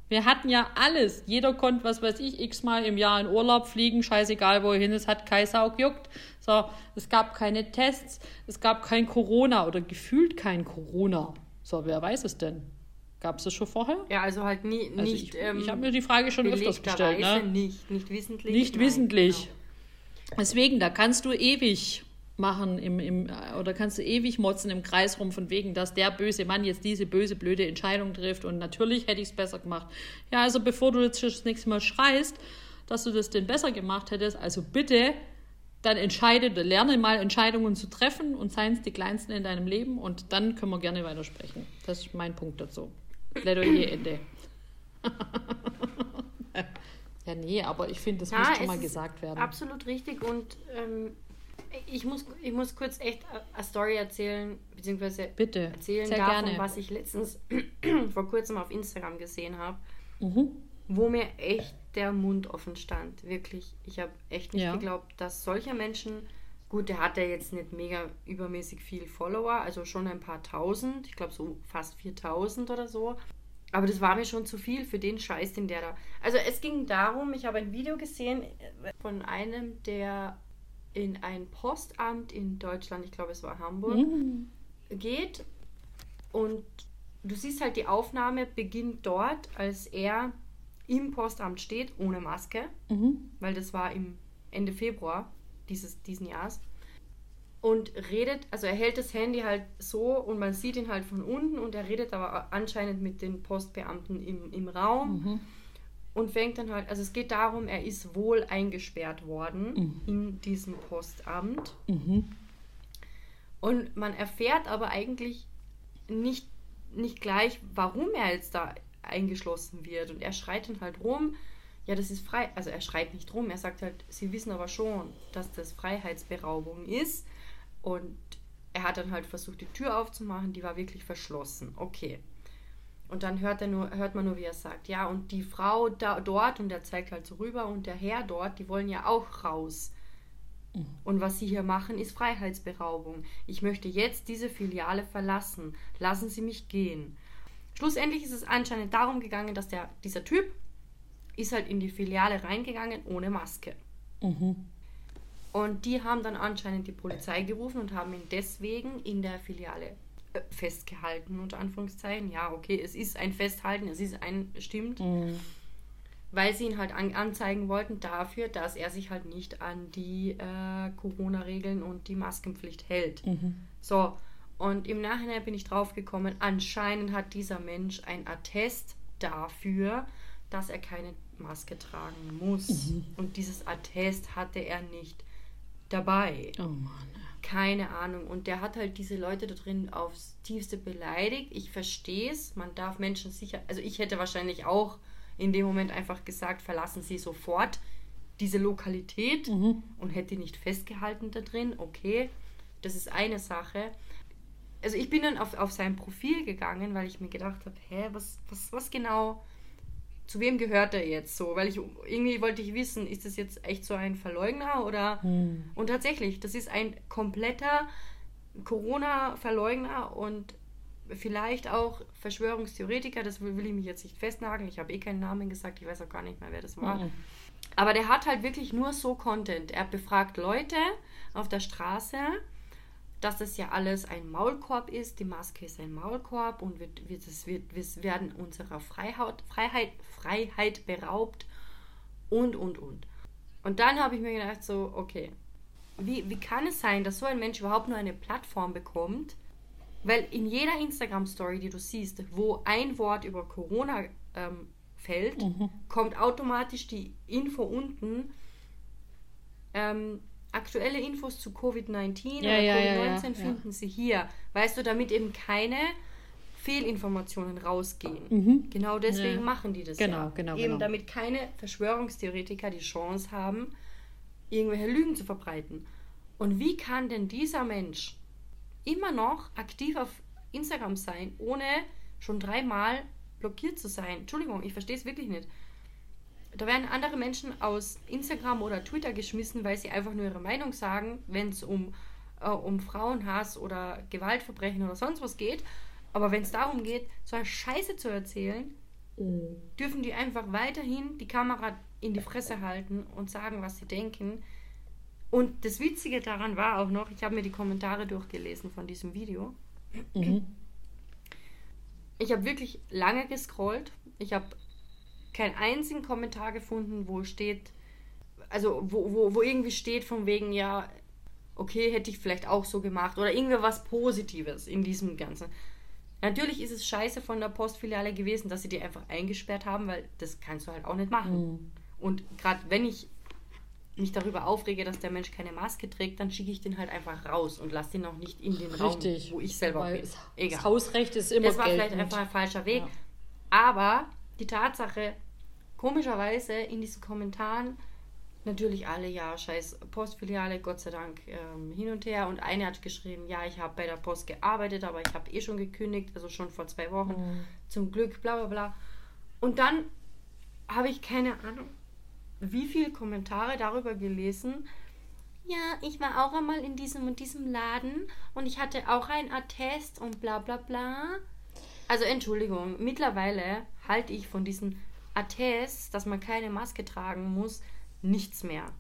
S1: wir hatten ja alles. Jeder konnte, was weiß ich, x-mal im Jahr in Urlaub fliegen, scheißegal wohin, es hat kein Sau gejuckt. So, es gab keine Tests, es gab kein Corona oder gefühlt kein Corona. So, wer weiß es denn? Gab es das schon vorher?
S2: Ja, also halt nie,
S1: Also
S2: nicht.
S1: ich
S2: ähm,
S1: ich habe mir die Frage schon öfters gestellt. Ne?
S2: Nicht, nicht wissentlich.
S1: Nicht
S2: nein,
S1: wissentlich.
S2: genau.
S1: Deswegen, da kannst du ewig machen im, im, oder kannst du ewig motzen im Kreis rum, von wegen, dass der böse Mann jetzt diese böse, blöde Entscheidung trifft und natürlich hätte ich es besser gemacht. Ja, also bevor du jetzt das nächste Mal schreist, dass du das denn besser gemacht hättest, also bitte, dann entscheide, lerne mal Entscheidungen zu treffen und seien es die kleinsten in deinem Leben und dann können wir gerne weitersprechen. Das ist mein Punkt dazu. Plädoyer Ende. ja, nee, aber ich finde, das
S2: Ja,
S1: muss schon mal gesagt werden.
S2: Absolut richtig und ähm, ich, muss, ich muss kurz echt eine Story erzählen, beziehungsweise
S1: Bitte,
S2: erzählen
S1: sehr
S2: davon,
S1: gerne.
S2: was ich letztens vor kurzem auf Instagram gesehen habe,
S1: Mhm.
S2: wo mir echt der Mund offen stand. Wirklich. Ich habe echt nicht
S1: Ja.
S2: geglaubt, dass solche Menschen, gut, der hat ja jetzt nicht mega übermäßig viel Follower, also schon ein paar tausend, ich glaube so fast 4000 oder so. Aber das war mir schon zu viel für den Scheiß, den der da. Also es ging darum, ich habe ein Video gesehen äh, von einem, der in ein Postamt in Deutschland, ich glaube es war Hamburg,
S1: Mhm.
S2: geht und du siehst halt die Aufnahme beginnt dort, als er im Postamt steht, ohne Maske,
S1: Mhm.
S2: weil das war im Ende Februar dieses diesen Jahres. Und redet, also er hält das Handy halt so und man sieht ihn halt von unten und er redet aber anscheinend mit den Postbeamten im, im Raum
S1: Mhm.
S2: Und fängt dann halt, also es geht darum, er ist wohl eingesperrt worden in diesem Postamt.
S1: Mhm.
S2: Und man erfährt aber eigentlich nicht, nicht gleich, warum er jetzt da eingeschlossen wird. Und er schreit dann halt rum, ja, das ist frei. Also er schreit nicht rum, er sagt halt, sie wissen aber schon, dass das Freiheitsberaubung ist. Und er hat dann halt versucht, die Tür aufzumachen, die war wirklich verschlossen. Okay. Und dann hört, er nur, hört man nur, wie er sagt, ja, und die Frau da, dort, und er zeigt halt so rüber, und der Herr dort, die wollen ja auch raus. Und was Sie hier machen, ist Freiheitsberaubung. Ich möchte jetzt diese Filiale verlassen. Lassen Sie mich gehen. Schlussendlich ist es anscheinend darum gegangen, dass der, dieser Typ ist halt in die Filiale reingegangen ohne Maske.
S1: Mhm.
S2: Und die haben dann anscheinend die Polizei gerufen und haben ihn deswegen in der Filiale festgehalten, unter Anführungszeichen. Ja, okay, es ist ein Festhalten, es ist ein, stimmt. Mhm. Weil sie ihn halt an, anzeigen wollten dafür, dass er sich halt nicht an die äh, Corona-Regeln und die Maskenpflicht hält. Mhm. So, und im Nachhinein bin ich draufgekommen, anscheinend hat dieser Mensch ein Attest dafür, dass er keine Maske tragen muss. Mhm. Und dieses Attest hatte er nicht dabei. Oh Mann. Keine Ahnung. Und der hat halt diese Leute da drin aufs tiefste beleidigt. Ich verstehe es. Man darf Menschen sicher. Also ich hätte wahrscheinlich auch in dem Moment einfach gesagt, verlassen Sie sofort diese Lokalität mhm. und hätte nicht festgehalten da drin. Okay, das ist eine Sache. Also ich bin dann auf, auf sein Profil gegangen, weil ich mir gedacht habe, hä, was, was, was genau zu wem gehört er jetzt so? Weil ich irgendwie wollte ich wissen, ist das jetzt echt so ein Verleugner oder. Hm. Und tatsächlich, das ist ein kompletter Corona-Verleugner und vielleicht auch Verschwörungstheoretiker. Das will, will, ich mich jetzt nicht festnageln. Ich habe eh keinen Namen gesagt, ich weiß auch gar nicht mehr, wer das war. Hm. Aber der hat halt wirklich nur so Content. Er befragt Leute auf der Straße dass das ja alles ein Maulkorb ist. Die Maske ist ein Maulkorb und wird, wird, es wird, wir werden unserer Freiheit, Freiheit, Freiheit beraubt und, und, und. Und dann habe ich mir gedacht, so, okay, wie, wie kann es sein, dass so ein Mensch überhaupt nur eine Plattform bekommt? Weil in jeder Instagram-Story, die du siehst, wo ein Wort über Corona ähm, fällt, mhm. kommt automatisch die Info unten. Ähm, aktuelle Infos zu Covid-19 ja, oder ja, Covid-19 ja, finden Sie hier. Weißt du, damit eben keine Fehlinformationen rausgehen. Mhm. Genau deswegen machen die das genau. Genau, eben genau. damit keine Verschwörungstheoretiker die Chance haben, irgendwelche Lügen zu verbreiten. Und wie kann denn dieser Mensch immer noch aktiv auf Instagram sein, ohne schon dreimal blockiert zu sein? Entschuldigung, ich verstehe es wirklich nicht. Da werden andere Menschen aus Instagram oder Twitter geschmissen, weil sie einfach nur ihre Meinung sagen, wenn es um, äh, um Frauenhass oder Gewaltverbrechen oder sonst was geht. Aber wenn es darum geht, so eine Scheiße zu erzählen, mhm. dürfen die einfach weiterhin die Kamera in die Fresse halten und sagen, was sie denken. Und das Witzige daran war auch noch, ich habe mir die Kommentare durchgelesen von diesem Video. Mhm. Ich habe wirklich lange gescrollt. Ich habe keinen einzigen Kommentar gefunden, wo steht, also wo, wo, wo irgendwie steht von wegen, ja, okay, hätte ich vielleicht auch so gemacht oder irgendwie was Positives in diesem Ganzen. Natürlich ist es scheiße von der Postfiliale gewesen, dass sie die einfach eingesperrt haben, weil das kannst du halt auch nicht machen. Mhm. Und gerade wenn ich mich darüber aufrege, dass der Mensch keine Maske trägt, dann schicke ich den halt einfach raus und lasse den auch nicht in den Richtig, Raum, wo ich selber bin. Egal. Das Hausrecht ist immer Das war geltend. vielleicht einfach ein falscher Weg. Ja. Aber die Tatsache, komischerweise in diesen Kommentaren natürlich alle, ja, scheiß Postfiliale, Gott sei Dank ähm, hin und her. Und eine hat geschrieben, ja, ich habe bei der Post gearbeitet, aber ich habe eh schon gekündigt, also schon vor zwei Wochen. Mhm. Zum Glück, bla bla bla. Und dann habe ich keine Ahnung, wie viele Kommentare darüber gelesen. Ja, ich war auch einmal in diesem und diesem Laden und ich hatte auch ein Attest und bla bla bla. Also Entschuldigung, mittlerweile halte ich von diesen Attest, dass man keine Maske tragen muss, nichts mehr.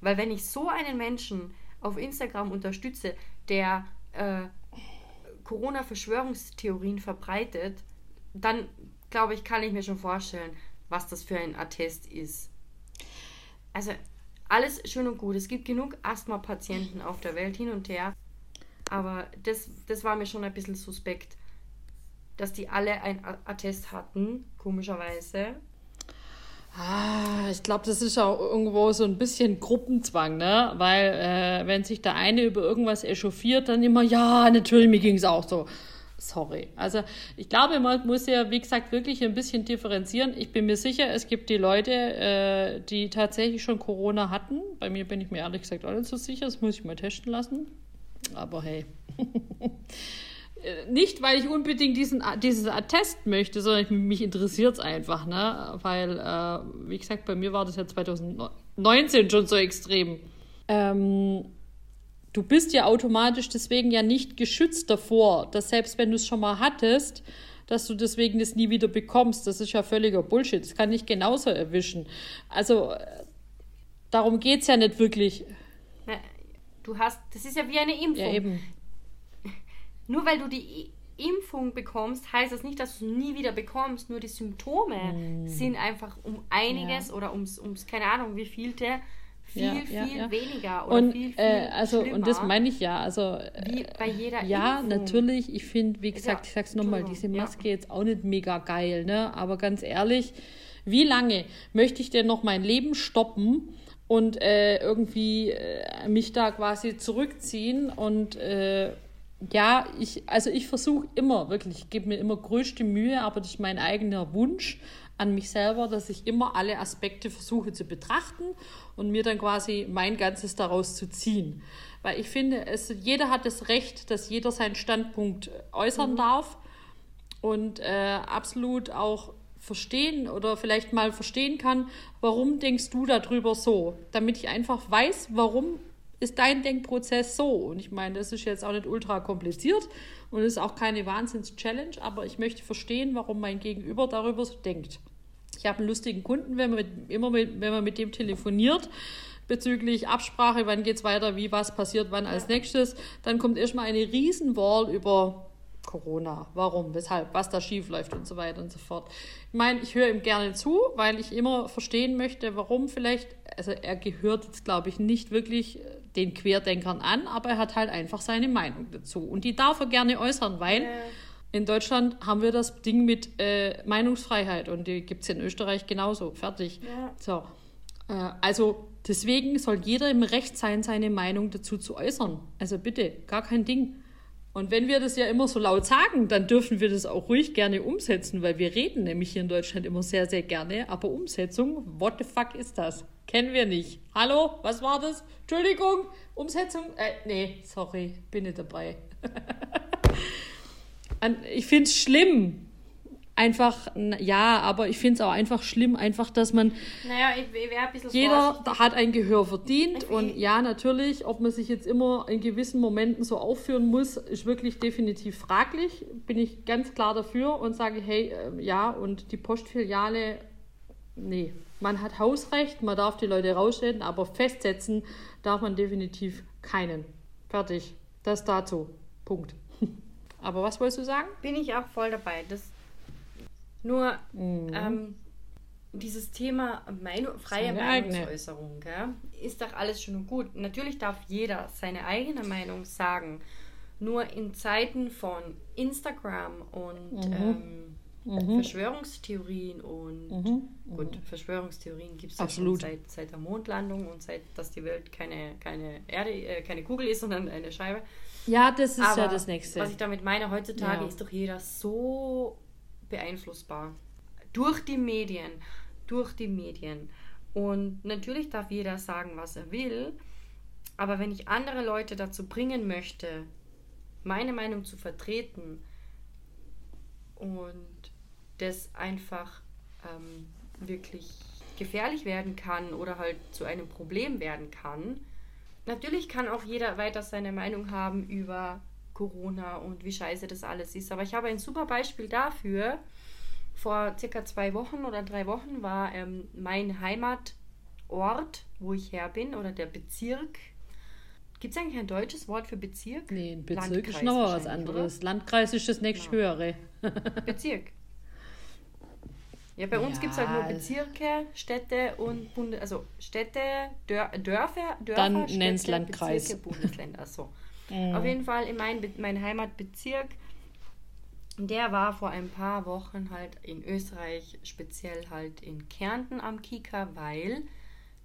S2: Weil wenn ich so einen Menschen auf Instagram unterstütze, der äh, Corona-Verschwörungstheorien verbreitet, dann glaube ich, kann ich mir schon vorstellen, was das für ein Attest ist. Also alles schön und gut. Es gibt genug Asthma-Patienten auf der Welt hin und her. Aber das, das war mir schon ein bisschen suspekt, dass die alle ein Attest hatten, komischerweise.
S1: Ah, ich glaube, das ist auch irgendwo so ein bisschen Gruppenzwang, ne? Weil äh, wenn sich der eine über irgendwas echauffiert, dann immer, ja, natürlich, mir ging es auch so. Sorry. Also ich glaube, man muss ja, wie gesagt, wirklich ein bisschen differenzieren. Ich bin mir sicher, es gibt die Leute, äh, die tatsächlich schon Corona hatten. Bei mir bin ich mir ehrlich gesagt auch nicht so sicher. Das muss ich mal testen lassen. Aber hey. nicht, weil ich unbedingt diesen, dieses Attest möchte, sondern mich interessiert es einfach, ne? Weil, äh, wie gesagt, bei mir war das ja 2019 schon so extrem. Ähm, du bist ja automatisch deswegen ja nicht geschützt davor, dass selbst wenn du es schon mal hattest, dass du deswegen das nie wieder bekommst. Das ist ja völliger Bullshit. Das kann dich genauso erwischen. Also, darum geht es ja nicht wirklich.
S2: Du hast, das ist ja wie eine Impfung. Ja, eben. Nur weil du die Impfung bekommst, heißt das nicht, dass du es nie wieder bekommst. Nur die Symptome mm. sind einfach um einiges ja. oder ums, ums, keine Ahnung, wie vielte viel, ja, viel ja, ja. weniger oder
S1: und,
S2: viel, viel
S1: äh, also Und das meine ich ja. Also,
S2: wie bei jeder
S1: Ja, Impfung. natürlich. Ich finde, wie gesagt, ich sag's nochmal, diese Maske jetzt auch nicht mega geil, ne? Aber ganz ehrlich, wie lange möchte ich denn noch mein Leben stoppen und äh, irgendwie äh, mich da quasi zurückziehen und äh, ja, ich, also ich versuche immer, wirklich, ich gebe mir immer größte Mühe, aber das ist mein eigener Wunsch an mich selber, dass ich immer alle Aspekte versuche zu betrachten und mir dann quasi mein Ganzes daraus zu ziehen. Weil ich finde, es, jeder hat das Recht, dass jeder seinen Standpunkt äußern mhm. darf und äh, absolut auch verstehen oder vielleicht mal verstehen kann, warum denkst du darüber so, damit ich einfach weiß, warum ist dein Denkprozess so. Und ich meine, das ist jetzt auch nicht ultra kompliziert und ist auch keine Wahnsinns-Challenge, aber ich möchte verstehen, warum mein Gegenüber darüber so denkt. Ich habe einen lustigen Kunden, wenn man mit, immer mit, wenn man mit dem telefoniert, bezüglich Absprache, wann geht es weiter, wie was passiert, wann als nächstes, dann kommt erstmal eine Riesenwall über Corona, warum, weshalb, was da schief läuft und so weiter und so fort. Ich meine, ich höre ihm gerne zu, weil ich immer verstehen möchte, warum vielleicht, also er gehört jetzt, glaube ich, nicht wirklich den Querdenkern an, aber er hat halt einfach seine Meinung dazu. Und die darf er gerne äußern, weil ja. in Deutschland haben wir das Ding mit äh, Meinungsfreiheit und die gibt es in Österreich genauso. Fertig. Ja. So. Äh, also deswegen soll jeder im Recht sein, seine Meinung dazu zu äußern. Also bitte, gar kein Ding. Und wenn wir das ja immer so laut sagen, dann dürfen wir das auch ruhig gerne umsetzen, weil wir reden nämlich hier in Deutschland immer sehr, sehr gerne. Aber Umsetzung, what the fuck ist das? Kennen wir nicht. Hallo, was war das? Entschuldigung, Umsetzung? Äh, nee, sorry, bin nicht dabei. ich finde es schlimm, einfach, ja, aber ich finde es auch einfach schlimm, einfach, dass man.
S2: Naja, ich wäre ein bisschen
S1: Jeder vorsichtig. hat ein Gehör verdient und ja, natürlich, ob man sich jetzt immer in gewissen Momenten so aufführen muss, ist wirklich definitiv fraglich. Bin ich ganz klar dafür und sage, hey, äh, ja, und die Postfiliale, nee, man hat Hausrecht, man darf die Leute rausstellen, aber festsetzen darf man definitiv keinen. Fertig. Das dazu. Punkt. Aber was wolltest du sagen?
S2: Bin ich auch voll dabei. Das nur mhm. ähm, dieses Thema Meinung, freie Meinungsäußerung gell, ist doch alles schon gut. Natürlich darf jeder seine eigene Meinung sagen. Nur in Zeiten von Instagram und mhm. Ähm, mhm. Verschwörungstheorien und mhm. gut, Verschwörungstheorien gibt es ja schon seit, seit der Mondlandung und seit, dass die Welt keine, keine Erde, äh, keine Kugel ist, sondern eine Scheibe.
S1: Ja, das ist Aber ja das Nächste.
S2: Was ich damit meine, heutzutage ja. ist doch jeder so beeinflussbar. Durch die Medien. Durch die Medien. Und natürlich darf jeder sagen, was er will. Aber wenn ich andere Leute dazu bringen möchte, meine Meinung zu vertreten und das einfach ähm, wirklich gefährlich werden kann oder halt zu einem Problem werden kann, natürlich kann auch jeder weiter seine Meinung haben über Corona und wie scheiße das alles ist. Aber ich habe ein super Beispiel dafür. Vor circa zwei Wochen oder drei Wochen war ähm, mein Heimatort, wo ich her bin, oder der Bezirk. Gibt es eigentlich ein deutsches Wort für Bezirk?
S1: Nee, ein Bezirk Landkreis ist noch was anderes. Oder? Landkreis ist das nächst ja. höhere.
S2: Bezirk. Ja, bei uns ja. gibt es halt nur Bezirke, Städte und Bundes... Also Städte, Dör Dörfer, Dörfer,
S1: Dann Städte, Landkreis.
S2: Bezirke, Bundesländer. So. Mhm. Auf jeden Fall in mein, mein Heimatbezirk. Der war vor ein paar Wochen halt in Österreich, speziell halt in Kärnten am Kika, weil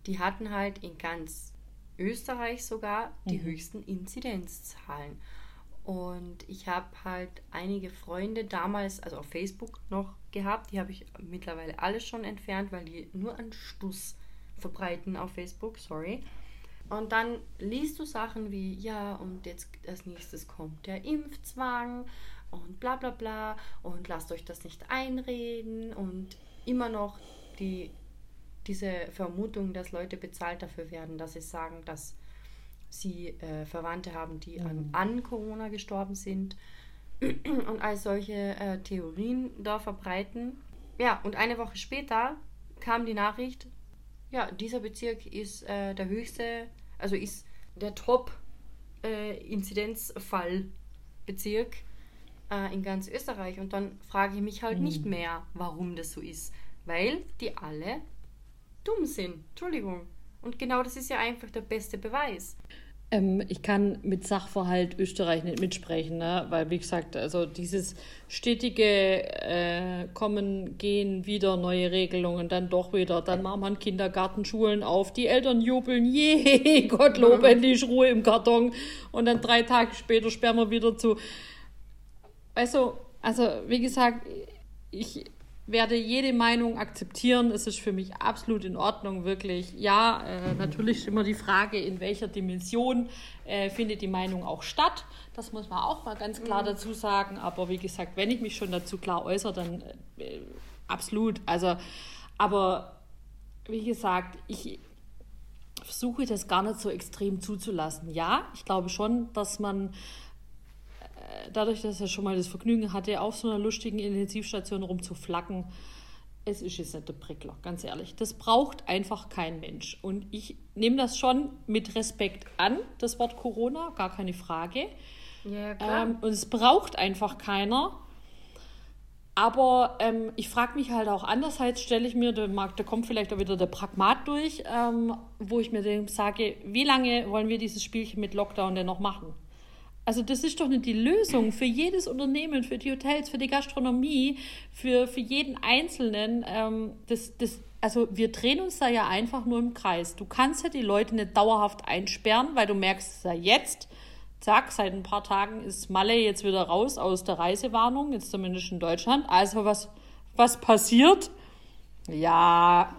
S2: die hatten halt in ganz Österreich sogar die mhm. höchsten Inzidenzzahlen. Und ich habe halt einige Freunde damals, also auf Facebook noch gehabt, die habe ich mittlerweile alle schon entfernt, weil die nur einen Stuss verbreiten auf Facebook, sorry. Und dann liest du Sachen wie, ja, und jetzt als nächstes kommt der Impfzwang und bla bla bla und lasst euch das nicht einreden und immer noch die, diese Vermutung, dass Leute bezahlt dafür werden, dass sie sagen, dass sie äh, Verwandte haben, die mhm. an, an, Corona gestorben sind und all solche äh, Theorien da verbreiten. Ja, und eine Woche später kam die Nachricht, ja, dieser Bezirk ist äh, der höchste, also ist der Top-Inzidenzfallbezirk. äh, in ganz Österreich. Und dann frage ich mich halt
S1: Mhm.
S2: nicht mehr, warum das so ist. Weil die alle dumm sind. Entschuldigung. Und genau das ist ja einfach der beste Beweis.
S1: Ähm, ich kann mit Sachverhalt Österreich nicht mitsprechen, ne? weil, wie gesagt, also dieses stetige äh, Kommen, Gehen, wieder neue Regelungen, dann doch wieder, dann machen wir Kindergarten, Schulen auf, die Eltern jubeln, je, Gottlob, endlich Ruhe im Karton und dann drei Tage später sperren wir wieder zu. Weißt du, also wie gesagt, ich werde jede Meinung akzeptieren. Es ist für mich absolut in Ordnung, wirklich. Ja, äh, natürlich ist immer die Frage, in welcher Dimension äh, findet die Meinung auch statt. Das muss man auch mal ganz klar dazu sagen. Aber wie gesagt, wenn ich mich schon dazu klar äußere, dann äh, absolut. Also, aber wie gesagt, ich versuche das gar nicht so extrem zuzulassen. Ja, ich glaube schon, dass man dadurch, dass er schon mal das Vergnügen hatte, auf so einer lustigen Intensivstation rumzuflacken, es ist jetzt nicht der Prickler, ganz ehrlich. Das braucht einfach kein Mensch. Und ich nehme das schon mit Respekt an, das Wort Corona, gar keine Frage.
S2: Ja, klar.
S1: Ähm, und es braucht einfach keiner. Aber ähm, ich frage mich halt auch andererseits, stelle ich mir, da, mag, da kommt vielleicht auch wieder der Pragmat durch, ähm, wo ich mir sage, wie lange wollen wir dieses Spielchen mit Lockdown denn noch machen? Also das ist doch nicht die Lösung für jedes Unternehmen, für die Hotels, für die Gastronomie, für, für jeden Einzelnen. Ähm, das, das, also wir drehen uns da ja einfach nur im Kreis. Du kannst ja die Leute nicht dauerhaft einsperren, weil du merkst ja jetzt, zack, seit ein paar Tagen ist Malle jetzt wieder raus aus der Reisewarnung, jetzt zumindest in Deutschland. Also was, was passiert? Ja,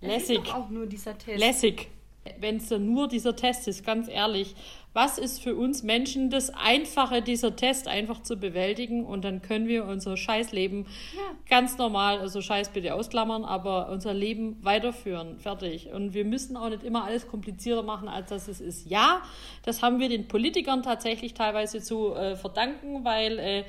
S1: lässig.
S2: Auch nur dieser Test.
S1: Lässig. Wenn es nur dieser Test ist, ganz ehrlich, was ist für uns Menschen das Einfache, dieser Test einfach zu bewältigen und dann können wir unser Scheißleben
S2: Ja.
S1: ganz normal, also Scheiß bitte ausklammern, aber unser Leben weiterführen. Fertig. Und wir müssen auch nicht immer alles komplizierter machen, als das es ist. Ja, das haben wir den Politikern tatsächlich teilweise zu äh, verdanken, weil äh,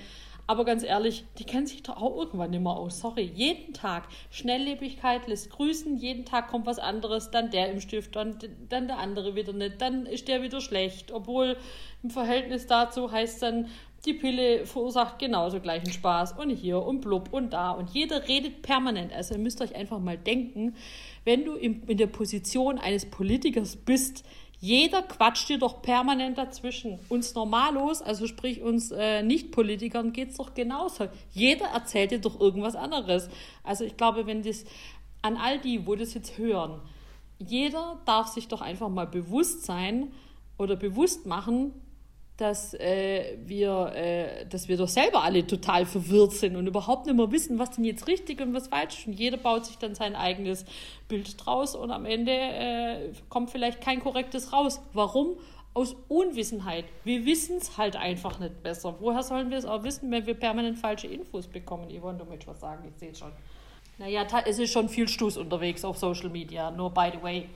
S1: aber ganz ehrlich, die kennen sich doch auch irgendwann nicht mehr aus. Sorry, jeden Tag. Schnelllebigkeit lässt grüßen, jeden Tag kommt was anderes, dann der im Stift, dann, dann der andere wieder nicht, dann ist der wieder schlecht. Obwohl im Verhältnis dazu heißt dann, die Pille verursacht genauso gleichen Spaß und hier und blub und da und jeder redet permanent. Also ihr müsst euch einfach mal denken, wenn du in, in der Position eines Politikers bist, jeder quatscht dir doch permanent dazwischen. Uns Normalos, also sprich uns äh, Nicht-Politikern, geht es doch genauso. Jeder erzählt dir doch irgendwas anderes. Also ich glaube, wenn das an all die, wo das jetzt hören, jeder darf sich doch einfach mal bewusst sein oder bewusst machen, dass äh, wir, äh, dass wir doch selber alle total verwirrt sind und überhaupt nicht mehr wissen, was denn jetzt richtig und was falsch ist. Und jeder baut sich dann sein eigenes Bild draus und am Ende äh, kommt vielleicht kein korrektes raus. Warum? Aus Unwissenheit. Wir wissen es halt einfach nicht besser. Woher sollen wir es auch wissen, wenn wir permanent falsche Infos bekommen? Yvonne, du möchtest was sagen, ich sehe es schon. Naja, es ist schon viel Stuss unterwegs auf Social Media, nur by the way.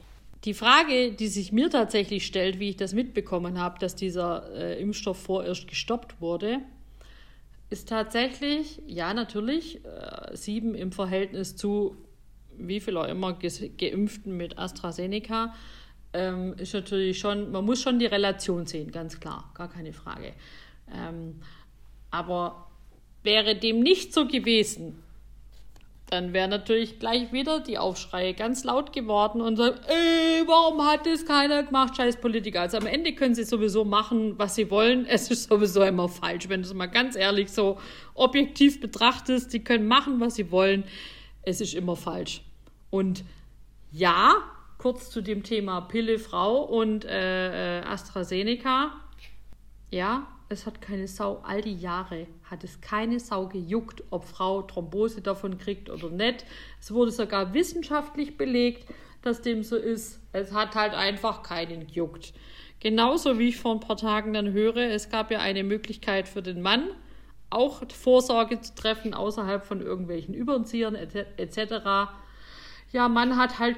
S1: Die Frage, die sich mir tatsächlich stellt, wie ich das mitbekommen habe, dass dieser äh, Impfstoff vorerst gestoppt wurde, ist tatsächlich, ja, natürlich, äh, sieben im Verhältnis zu wie viel auch immer Geimpften mit AstraZeneca, ähm, ist natürlich schon, man muss schon die Relation sehen, ganz klar, gar keine Frage. Ähm, aber wäre dem nicht so gewesen, dann wäre natürlich gleich wieder die Aufschreie ganz laut geworden und sagen, ey, warum hat das keiner gemacht, scheiß Politiker. Also am Ende können sie sowieso machen, was sie wollen. Es ist sowieso immer falsch, wenn du es mal ganz ehrlich so objektiv betrachtest. Die können machen, was sie wollen. Es ist immer falsch. Und ja, kurz zu dem Thema Pille, Frau und äh, äh, AstraZeneca. Ja, es hat keine Sau, all die Jahre hat es keine Sau gejuckt, ob Frau Thrombose davon kriegt oder nicht. Es wurde sogar wissenschaftlich belegt, dass dem so ist. Es hat halt einfach keinen gejuckt. Genauso wie ich vor ein paar Tagen dann höre, es gab ja eine Möglichkeit für den Mann, auch Vorsorge zu treffen, außerhalb von irgendwelchen Überziehern etc. Ja, man hat halt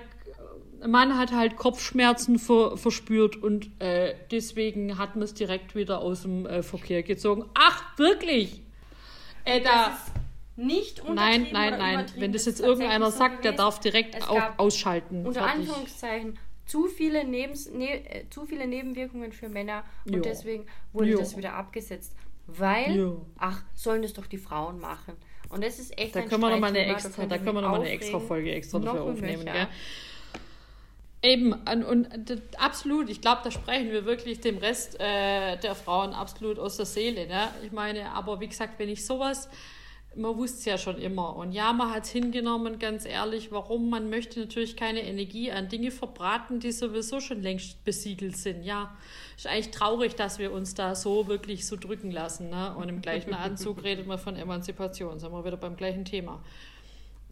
S1: Mann hat halt Kopfschmerzen ver verspürt und äh, deswegen hat man es direkt wieder aus dem äh, Verkehr gezogen. Ach, wirklich? Äh, da,
S2: nicht
S1: nein, nein, nein. Wenn das jetzt irgendeiner
S2: so
S1: sagt, der
S2: gewesen.
S1: darf direkt auf, ausschalten.
S2: Unter
S1: Fertig.
S2: Anführungszeichen zu viele, Nebens, ne, äh, zu viele Nebenwirkungen für Männer und
S1: Jo.
S2: deswegen wurde
S1: Jo.
S2: das wieder abgesetzt. Weil, ja. ach, sollen das doch die Frauen machen. Und das ist echt
S1: da
S2: ein
S1: können wir noch mal eine extra, Da können wir noch mal eine extra Folge extra dafür aufnehmen, gell? Eben, und, und, absolut, ich glaube, da sprechen wir wirklich dem Rest äh, der Frauen absolut aus der Seele. Ne? Ich meine, aber wie gesagt, wenn ich sowas man wusste es ja schon immer. Und ja, man hat es hingenommen, ganz ehrlich. Warum? Man möchte natürlich keine Energie an Dinge verbraten, die sowieso schon längst besiegelt sind. Ja, ist eigentlich traurig, dass wir uns da so wirklich so drücken lassen. Ne? Und im gleichen Anzug redet man von Emanzipation. Sind wir wieder beim gleichen Thema.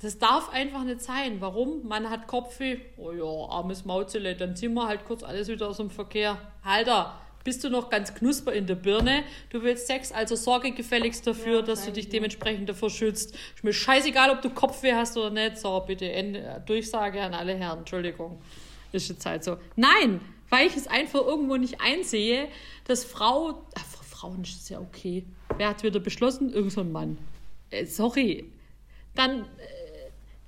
S1: Das darf einfach nicht sein. Warum? Man hat Kopfweh. Oh ja, armes Mauzele. Dann ziehen wir halt kurz alles wieder aus dem Verkehr. Alter, bist du noch ganz knusper in der Birne. Du willst Sex, also sorge gefälligst dafür, ja, dass du dich dementsprechend davor schützt. Ist mir scheißegal, ob du Kopfweh hast oder nicht. So, bitte Ende, Durchsage an alle Herren. Entschuldigung. Ist jetzt halt so. Nein, weil ich es einfach irgendwo nicht einsehe, dass Frau. Ach, für Frauen ist es ja okay. Wer hat wieder beschlossen? Irgend so ein Mann. Äh, sorry. Dann. Äh,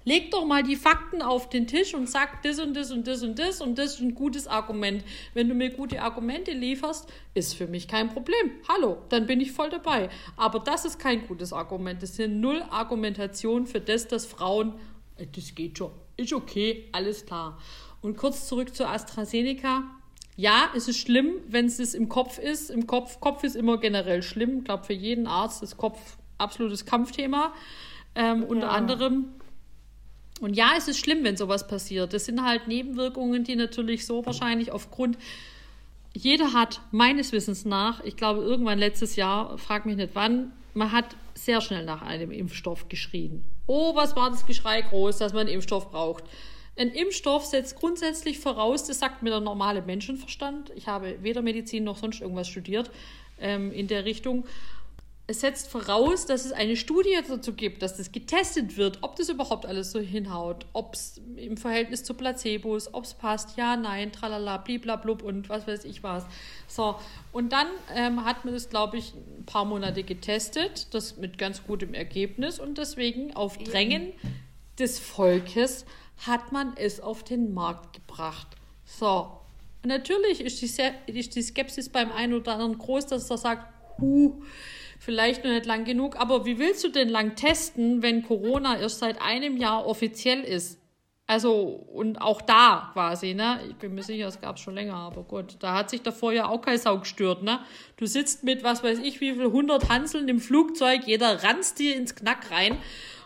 S1: Leg doch mal die Fakten auf den Tisch und sag das und das und das und das und das ist ein gutes Argument. Wenn du mir gute Argumente lieferst, ist für mich kein Problem. Hallo, dann bin ich voll dabei. Aber das ist kein gutes Argument. Das ist null Argumentation für das, dass Frauen, äh, das geht schon, ist okay, alles klar. Und kurz zurück zu AstraZeneca. Ja, es ist schlimm, wenn es im Kopf ist. Im Kopf, Kopf ist immer generell schlimm. Ich glaube, für jeden Arzt ist Kopf absolutes Kampfthema. Ähm, ja. Unter anderem und ja, es ist schlimm, wenn sowas passiert. Das sind halt Nebenwirkungen, die natürlich so wahrscheinlich aufgrund. Jeder hat meines Wissens nach, ich glaube irgendwann letztes Jahr, frag mich nicht wann, man hat sehr schnell nach einem Impfstoff geschrien. Oh, was war das Geschrei groß, dass man einen Impfstoff braucht. Ein Impfstoff setzt grundsätzlich voraus, das sagt mir der normale Menschenverstand. Ich habe weder Medizin noch sonst irgendwas studiert ähm, in der Richtung es setzt voraus, dass es eine Studie dazu gibt, dass das getestet wird, ob das überhaupt alles so hinhaut, ob es im Verhältnis zu Placebos, ob es passt, ja, nein, tralala, bliblablub und was weiß ich was. So, und dann ähm, hat man das, glaube ich, ein paar Monate getestet, das mit ganz gutem Ergebnis und deswegen auf Drängen des Volkes hat man es auf den Markt gebracht. So, und natürlich ist die, ist die Skepsis beim einen oder anderen groß, dass er sagt, huh, vielleicht noch nicht lang genug. Aber wie willst du denn lang testen, wenn Corona erst seit einem Jahr offiziell ist? Also, und auch da quasi, ne? Ich bin mir sicher, es gab schon länger, aber gut. Da hat sich davor ja auch kein Sau gestört, ne? Du sitzt mit, was weiß ich, wie viel, 100 Hanseln im Flugzeug, jeder ranzt dir ins Knack rein.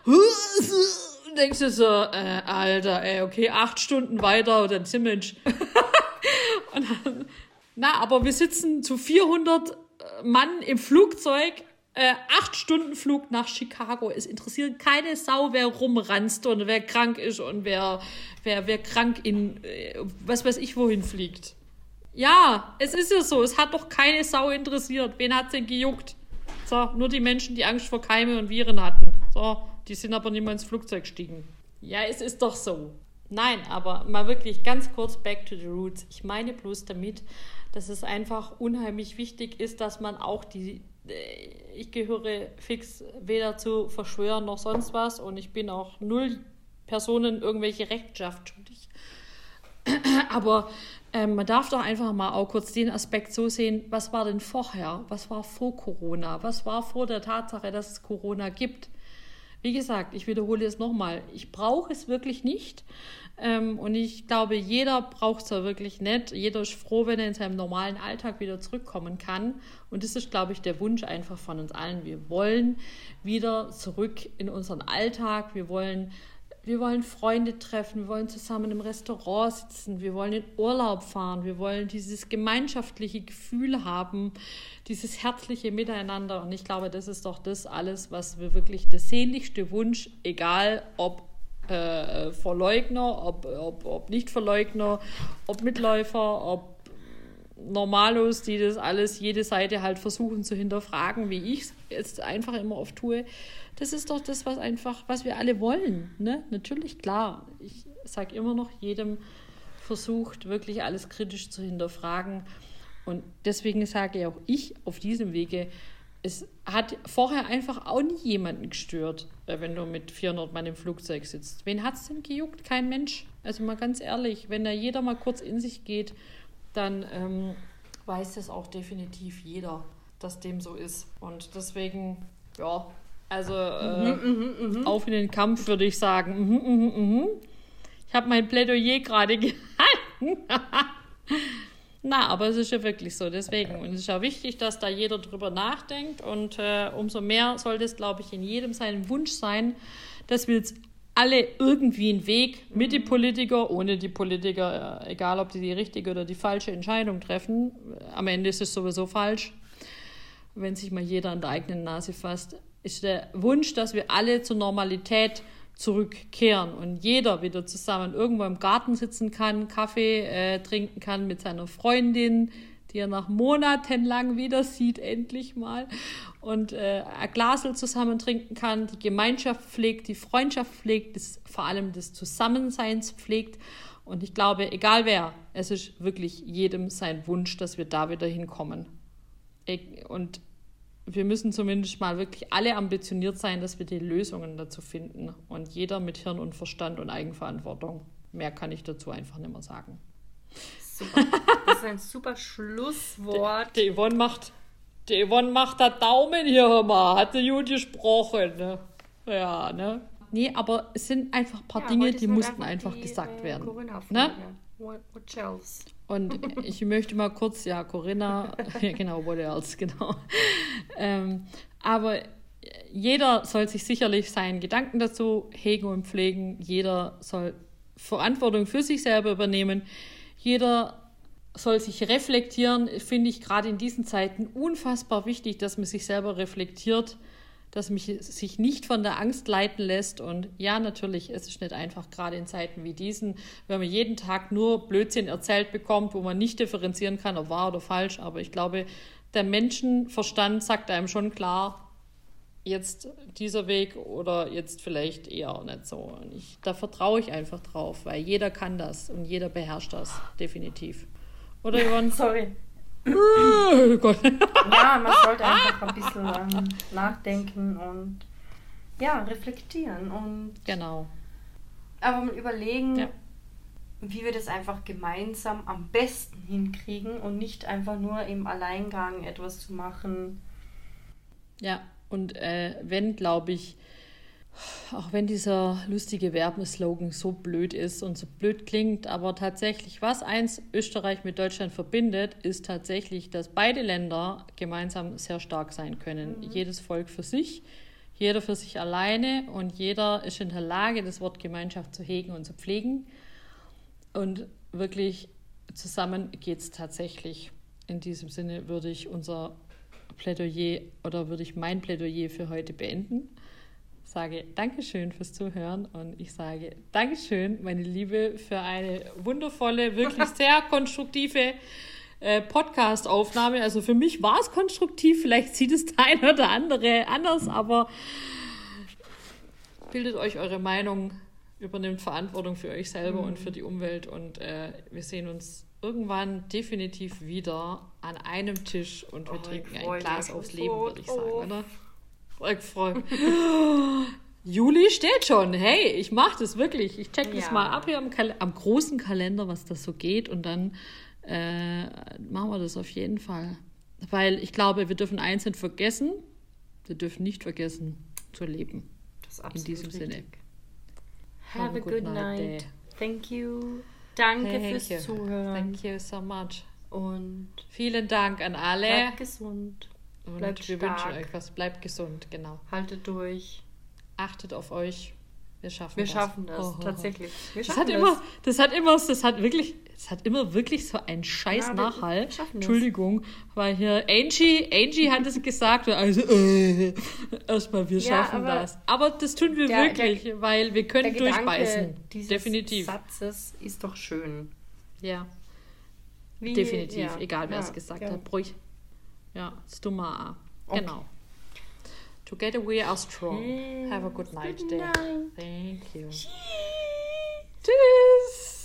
S1: Und denkst du so, äh, Alter, ey, okay, acht Stunden weiter, dann sind na, aber wir sitzen zu 400 Mann im Flugzeug, äh, acht Stunden Flug nach Chicago. Es interessiert keine Sau, wer rumranzt und wer krank ist und wer, wer, wer krank in, äh, was weiß ich, wohin fliegt. Ja, es ist ja so. Es hat doch keine Sau interessiert. Wen hat's denn gejuckt? So, nur die Menschen, die Angst vor Keime und Viren hatten. So, die sind aber mehr ins Flugzeug gestiegen. Ja, es ist doch so. Nein, aber mal wirklich ganz kurz back to the roots. Ich meine bloß damit, dass es einfach unheimlich wichtig ist, dass man auch die, ich gehöre fix weder zu Verschwören noch sonst was und ich bin auch null Personen irgendwelche Rechtschaft schuldig. Aber ähm, man darf doch einfach mal auch kurz den Aspekt so sehen, was war denn vorher? Was war vor Corona? Was war vor der Tatsache, dass es Corona gibt? Wie gesagt, ich wiederhole es nochmal, ich brauche es wirklich nicht. Ähm, und ich glaube, jeder braucht es ja wirklich nicht. Jeder ist froh, wenn er in seinem normalen Alltag wieder zurückkommen kann. Und das ist, glaube ich, der Wunsch einfach von uns allen. Wir wollen wieder zurück in unseren Alltag. Wir wollen, wir wollen Freunde treffen. Wir wollen zusammen im Restaurant sitzen. Wir wollen in Urlaub fahren. Wir wollen dieses gemeinschaftliche Gefühl haben, dieses herzliche Miteinander. Und ich glaube, das ist doch das alles, was wir wirklich der sehnlichste Wunsch, egal ob äh, Verleugner, ob, ob, ob Nicht-Verleugner, ob Mitläufer, ob Normalos, die das alles, jede Seite halt versuchen zu hinterfragen, wie ich es jetzt einfach immer oft tue. Das ist doch das, was einfach, was wir alle wollen. Ne? Natürlich, klar. Ich sage immer noch, jedem versucht, wirklich alles kritisch zu hinterfragen. Und deswegen sage auch ich auf diesem Wege, es hat vorher einfach auch nie jemanden gestört, äh, wenn du mit 400 Mann im Flugzeug sitzt. Wen hat es denn gejuckt? Kein Mensch. Also mal ganz ehrlich, wenn da jeder mal kurz in sich geht, dann ähm, weiß das auch definitiv jeder. dass dem so ist. Und deswegen, ja, also äh, mhm, auf in den Kampf würde ich sagen. Mhm, mhm, mhm. ich habe mein Plädoyer gerade gehalten. Na, aber es ist ja wirklich so. Deswegen. Und es ist ja wichtig, dass da jeder drüber nachdenkt. Und äh, umso mehr sollte es, glaube ich, in jedem seinen Wunsch sein, dass wir jetzt alle irgendwie einen Weg mit den Politiker, ohne die Politiker, äh, egal ob die die richtige oder die falsche Entscheidung treffen. Am Ende ist es sowieso falsch, wenn sich mal jeder an der eigenen Nase fasst. Ist der Wunsch, dass wir alle zur Normalität zurückkehren und jeder wieder zusammen irgendwo im Garten sitzen kann, Kaffee äh, trinken kann mit seiner Freundin, die er nach Monaten lang wieder sieht, endlich mal, und äh, ein Glasel zusammen trinken kann, die Gemeinschaft pflegt, die Freundschaft pflegt, das, vor allem des Zusammenseins pflegt. Und ich glaube, egal wer, es ist wirklich jedem sein Wunsch, dass wir da wieder hinkommen. Und wir müssen zumindest mal wirklich alle ambitioniert sein, dass wir die Lösungen dazu finden. Und jeder mit Hirn und Verstand und Eigenverantwortung. Mehr kann ich dazu einfach nicht mehr sagen.
S2: Super. Das ist ein super Schlusswort.
S1: Die, die Yvonne macht, die Yvonne macht da Daumen hier, hör mal. Hat sie gut gesprochen. Ne? Ja, ne? Nee, aber es sind einfach ein paar ja, Dinge, die mussten einfach, einfach die, gesagt äh, werden. Ne? What, what else? Und ich möchte mal kurz, ja, Corinna, ja, genau, what else, genau. Ähm, aber jeder soll sich sicherlich seinen Gedanken dazu hegen und pflegen. Jeder soll Verantwortung für sich selber übernehmen. Jeder soll sich reflektieren. Finde ich gerade in diesen Zeiten unfassbar wichtig, dass man sich selber reflektiert dass mich sich nicht von der Angst leiten lässt. Und ja, natürlich, es ist nicht einfach, gerade in Zeiten wie diesen, wenn man jeden Tag nur Blödsinn erzählt bekommt, wo man nicht differenzieren kann, ob wahr oder falsch. Aber ich glaube, der Menschenverstand sagt einem schon klar, jetzt dieser Weg oder jetzt vielleicht eher nicht so. Und ich, da vertraue ich einfach drauf, weil jeder kann das und jeder beherrscht das, definitiv. Oder Yvonne?
S2: Sorry. Oh Gott. Ja, man sollte einfach ein bisschen ähm, nachdenken und ja, reflektieren und
S1: genau.
S2: Aber mal überlegen, ja. wie wir das einfach gemeinsam am besten hinkriegen und nicht einfach nur im Alleingang etwas zu machen.
S1: Ja, und äh, wenn, glaube ich, auch wenn dieser lustige Werbeslogan so blöd ist und so blöd klingt, aber tatsächlich, was eins Österreich mit Deutschland verbindet, ist tatsächlich, dass beide Länder gemeinsam sehr stark sein können. Mhm. Jedes Volk für sich, jeder für sich alleine und jeder ist in der Lage, das Wort Gemeinschaft zu hegen und zu pflegen. Und wirklich zusammen geht es tatsächlich. In diesem Sinne würde ich unser Plädoyer oder würde ich mein Plädoyer für heute beenden sage Dankeschön fürs Zuhören und ich sage Dankeschön, meine Liebe, für eine wundervolle, wirklich sehr konstruktive äh, Podcast-Aufnahme. Also für mich war es konstruktiv, vielleicht sieht es der eine oder andere anders, aber bildet euch eure Meinung, übernimmt Verantwortung für euch selber mhm. und für die Umwelt und äh, wir sehen uns irgendwann definitiv wieder an einem Tisch und wir oh, trinken ein Glas aufs Leben, würde ich sagen, oder? Freud. Juli steht schon. Hey, ich mache das wirklich. Ich check das mal ab hier am, am, großen Kalender, was das so geht. Und dann äh, machen wir das auf jeden Fall. Weil ich glaube, wir dürfen eins nicht vergessen. Wir dürfen nicht vergessen zu leben. Das ist absolut In diesem richtig. Sinne.
S2: Have, Have a good, good night. night. Thank you. Danke Thank fürs you. Zuhören.
S1: Thank you so much. Und vielen Dank an alle.
S2: Bleibt gesund.
S1: Und bleibt wir stark. wünschen euch was. Bleibt gesund, genau.
S2: Haltet durch.
S1: Achtet auf euch. Wir schaffen
S2: wir das. Wir schaffen das, oh, oh, oh. tatsächlich. Wir
S1: das hat das. immer, das hat immer, das hat wirklich, das hat immer wirklich so einen scheiß ja, Nachhall. Entschuldigung, weil hier Angie, Angie hat es gesagt, also äh, erstmal wir schaffen ja, aber das. Aber das tun wir der, wirklich, der, weil wir können der durchbeißen.
S2: Dieses Definitiv. Satzes ist doch schön.
S1: Ja. Wie, Definitiv, ja, egal wer es gesagt hat. Ruhig ja, das dumme Okay. Genau. To get are strong. Have a good night, good day. Night. Thank you. Tschüss.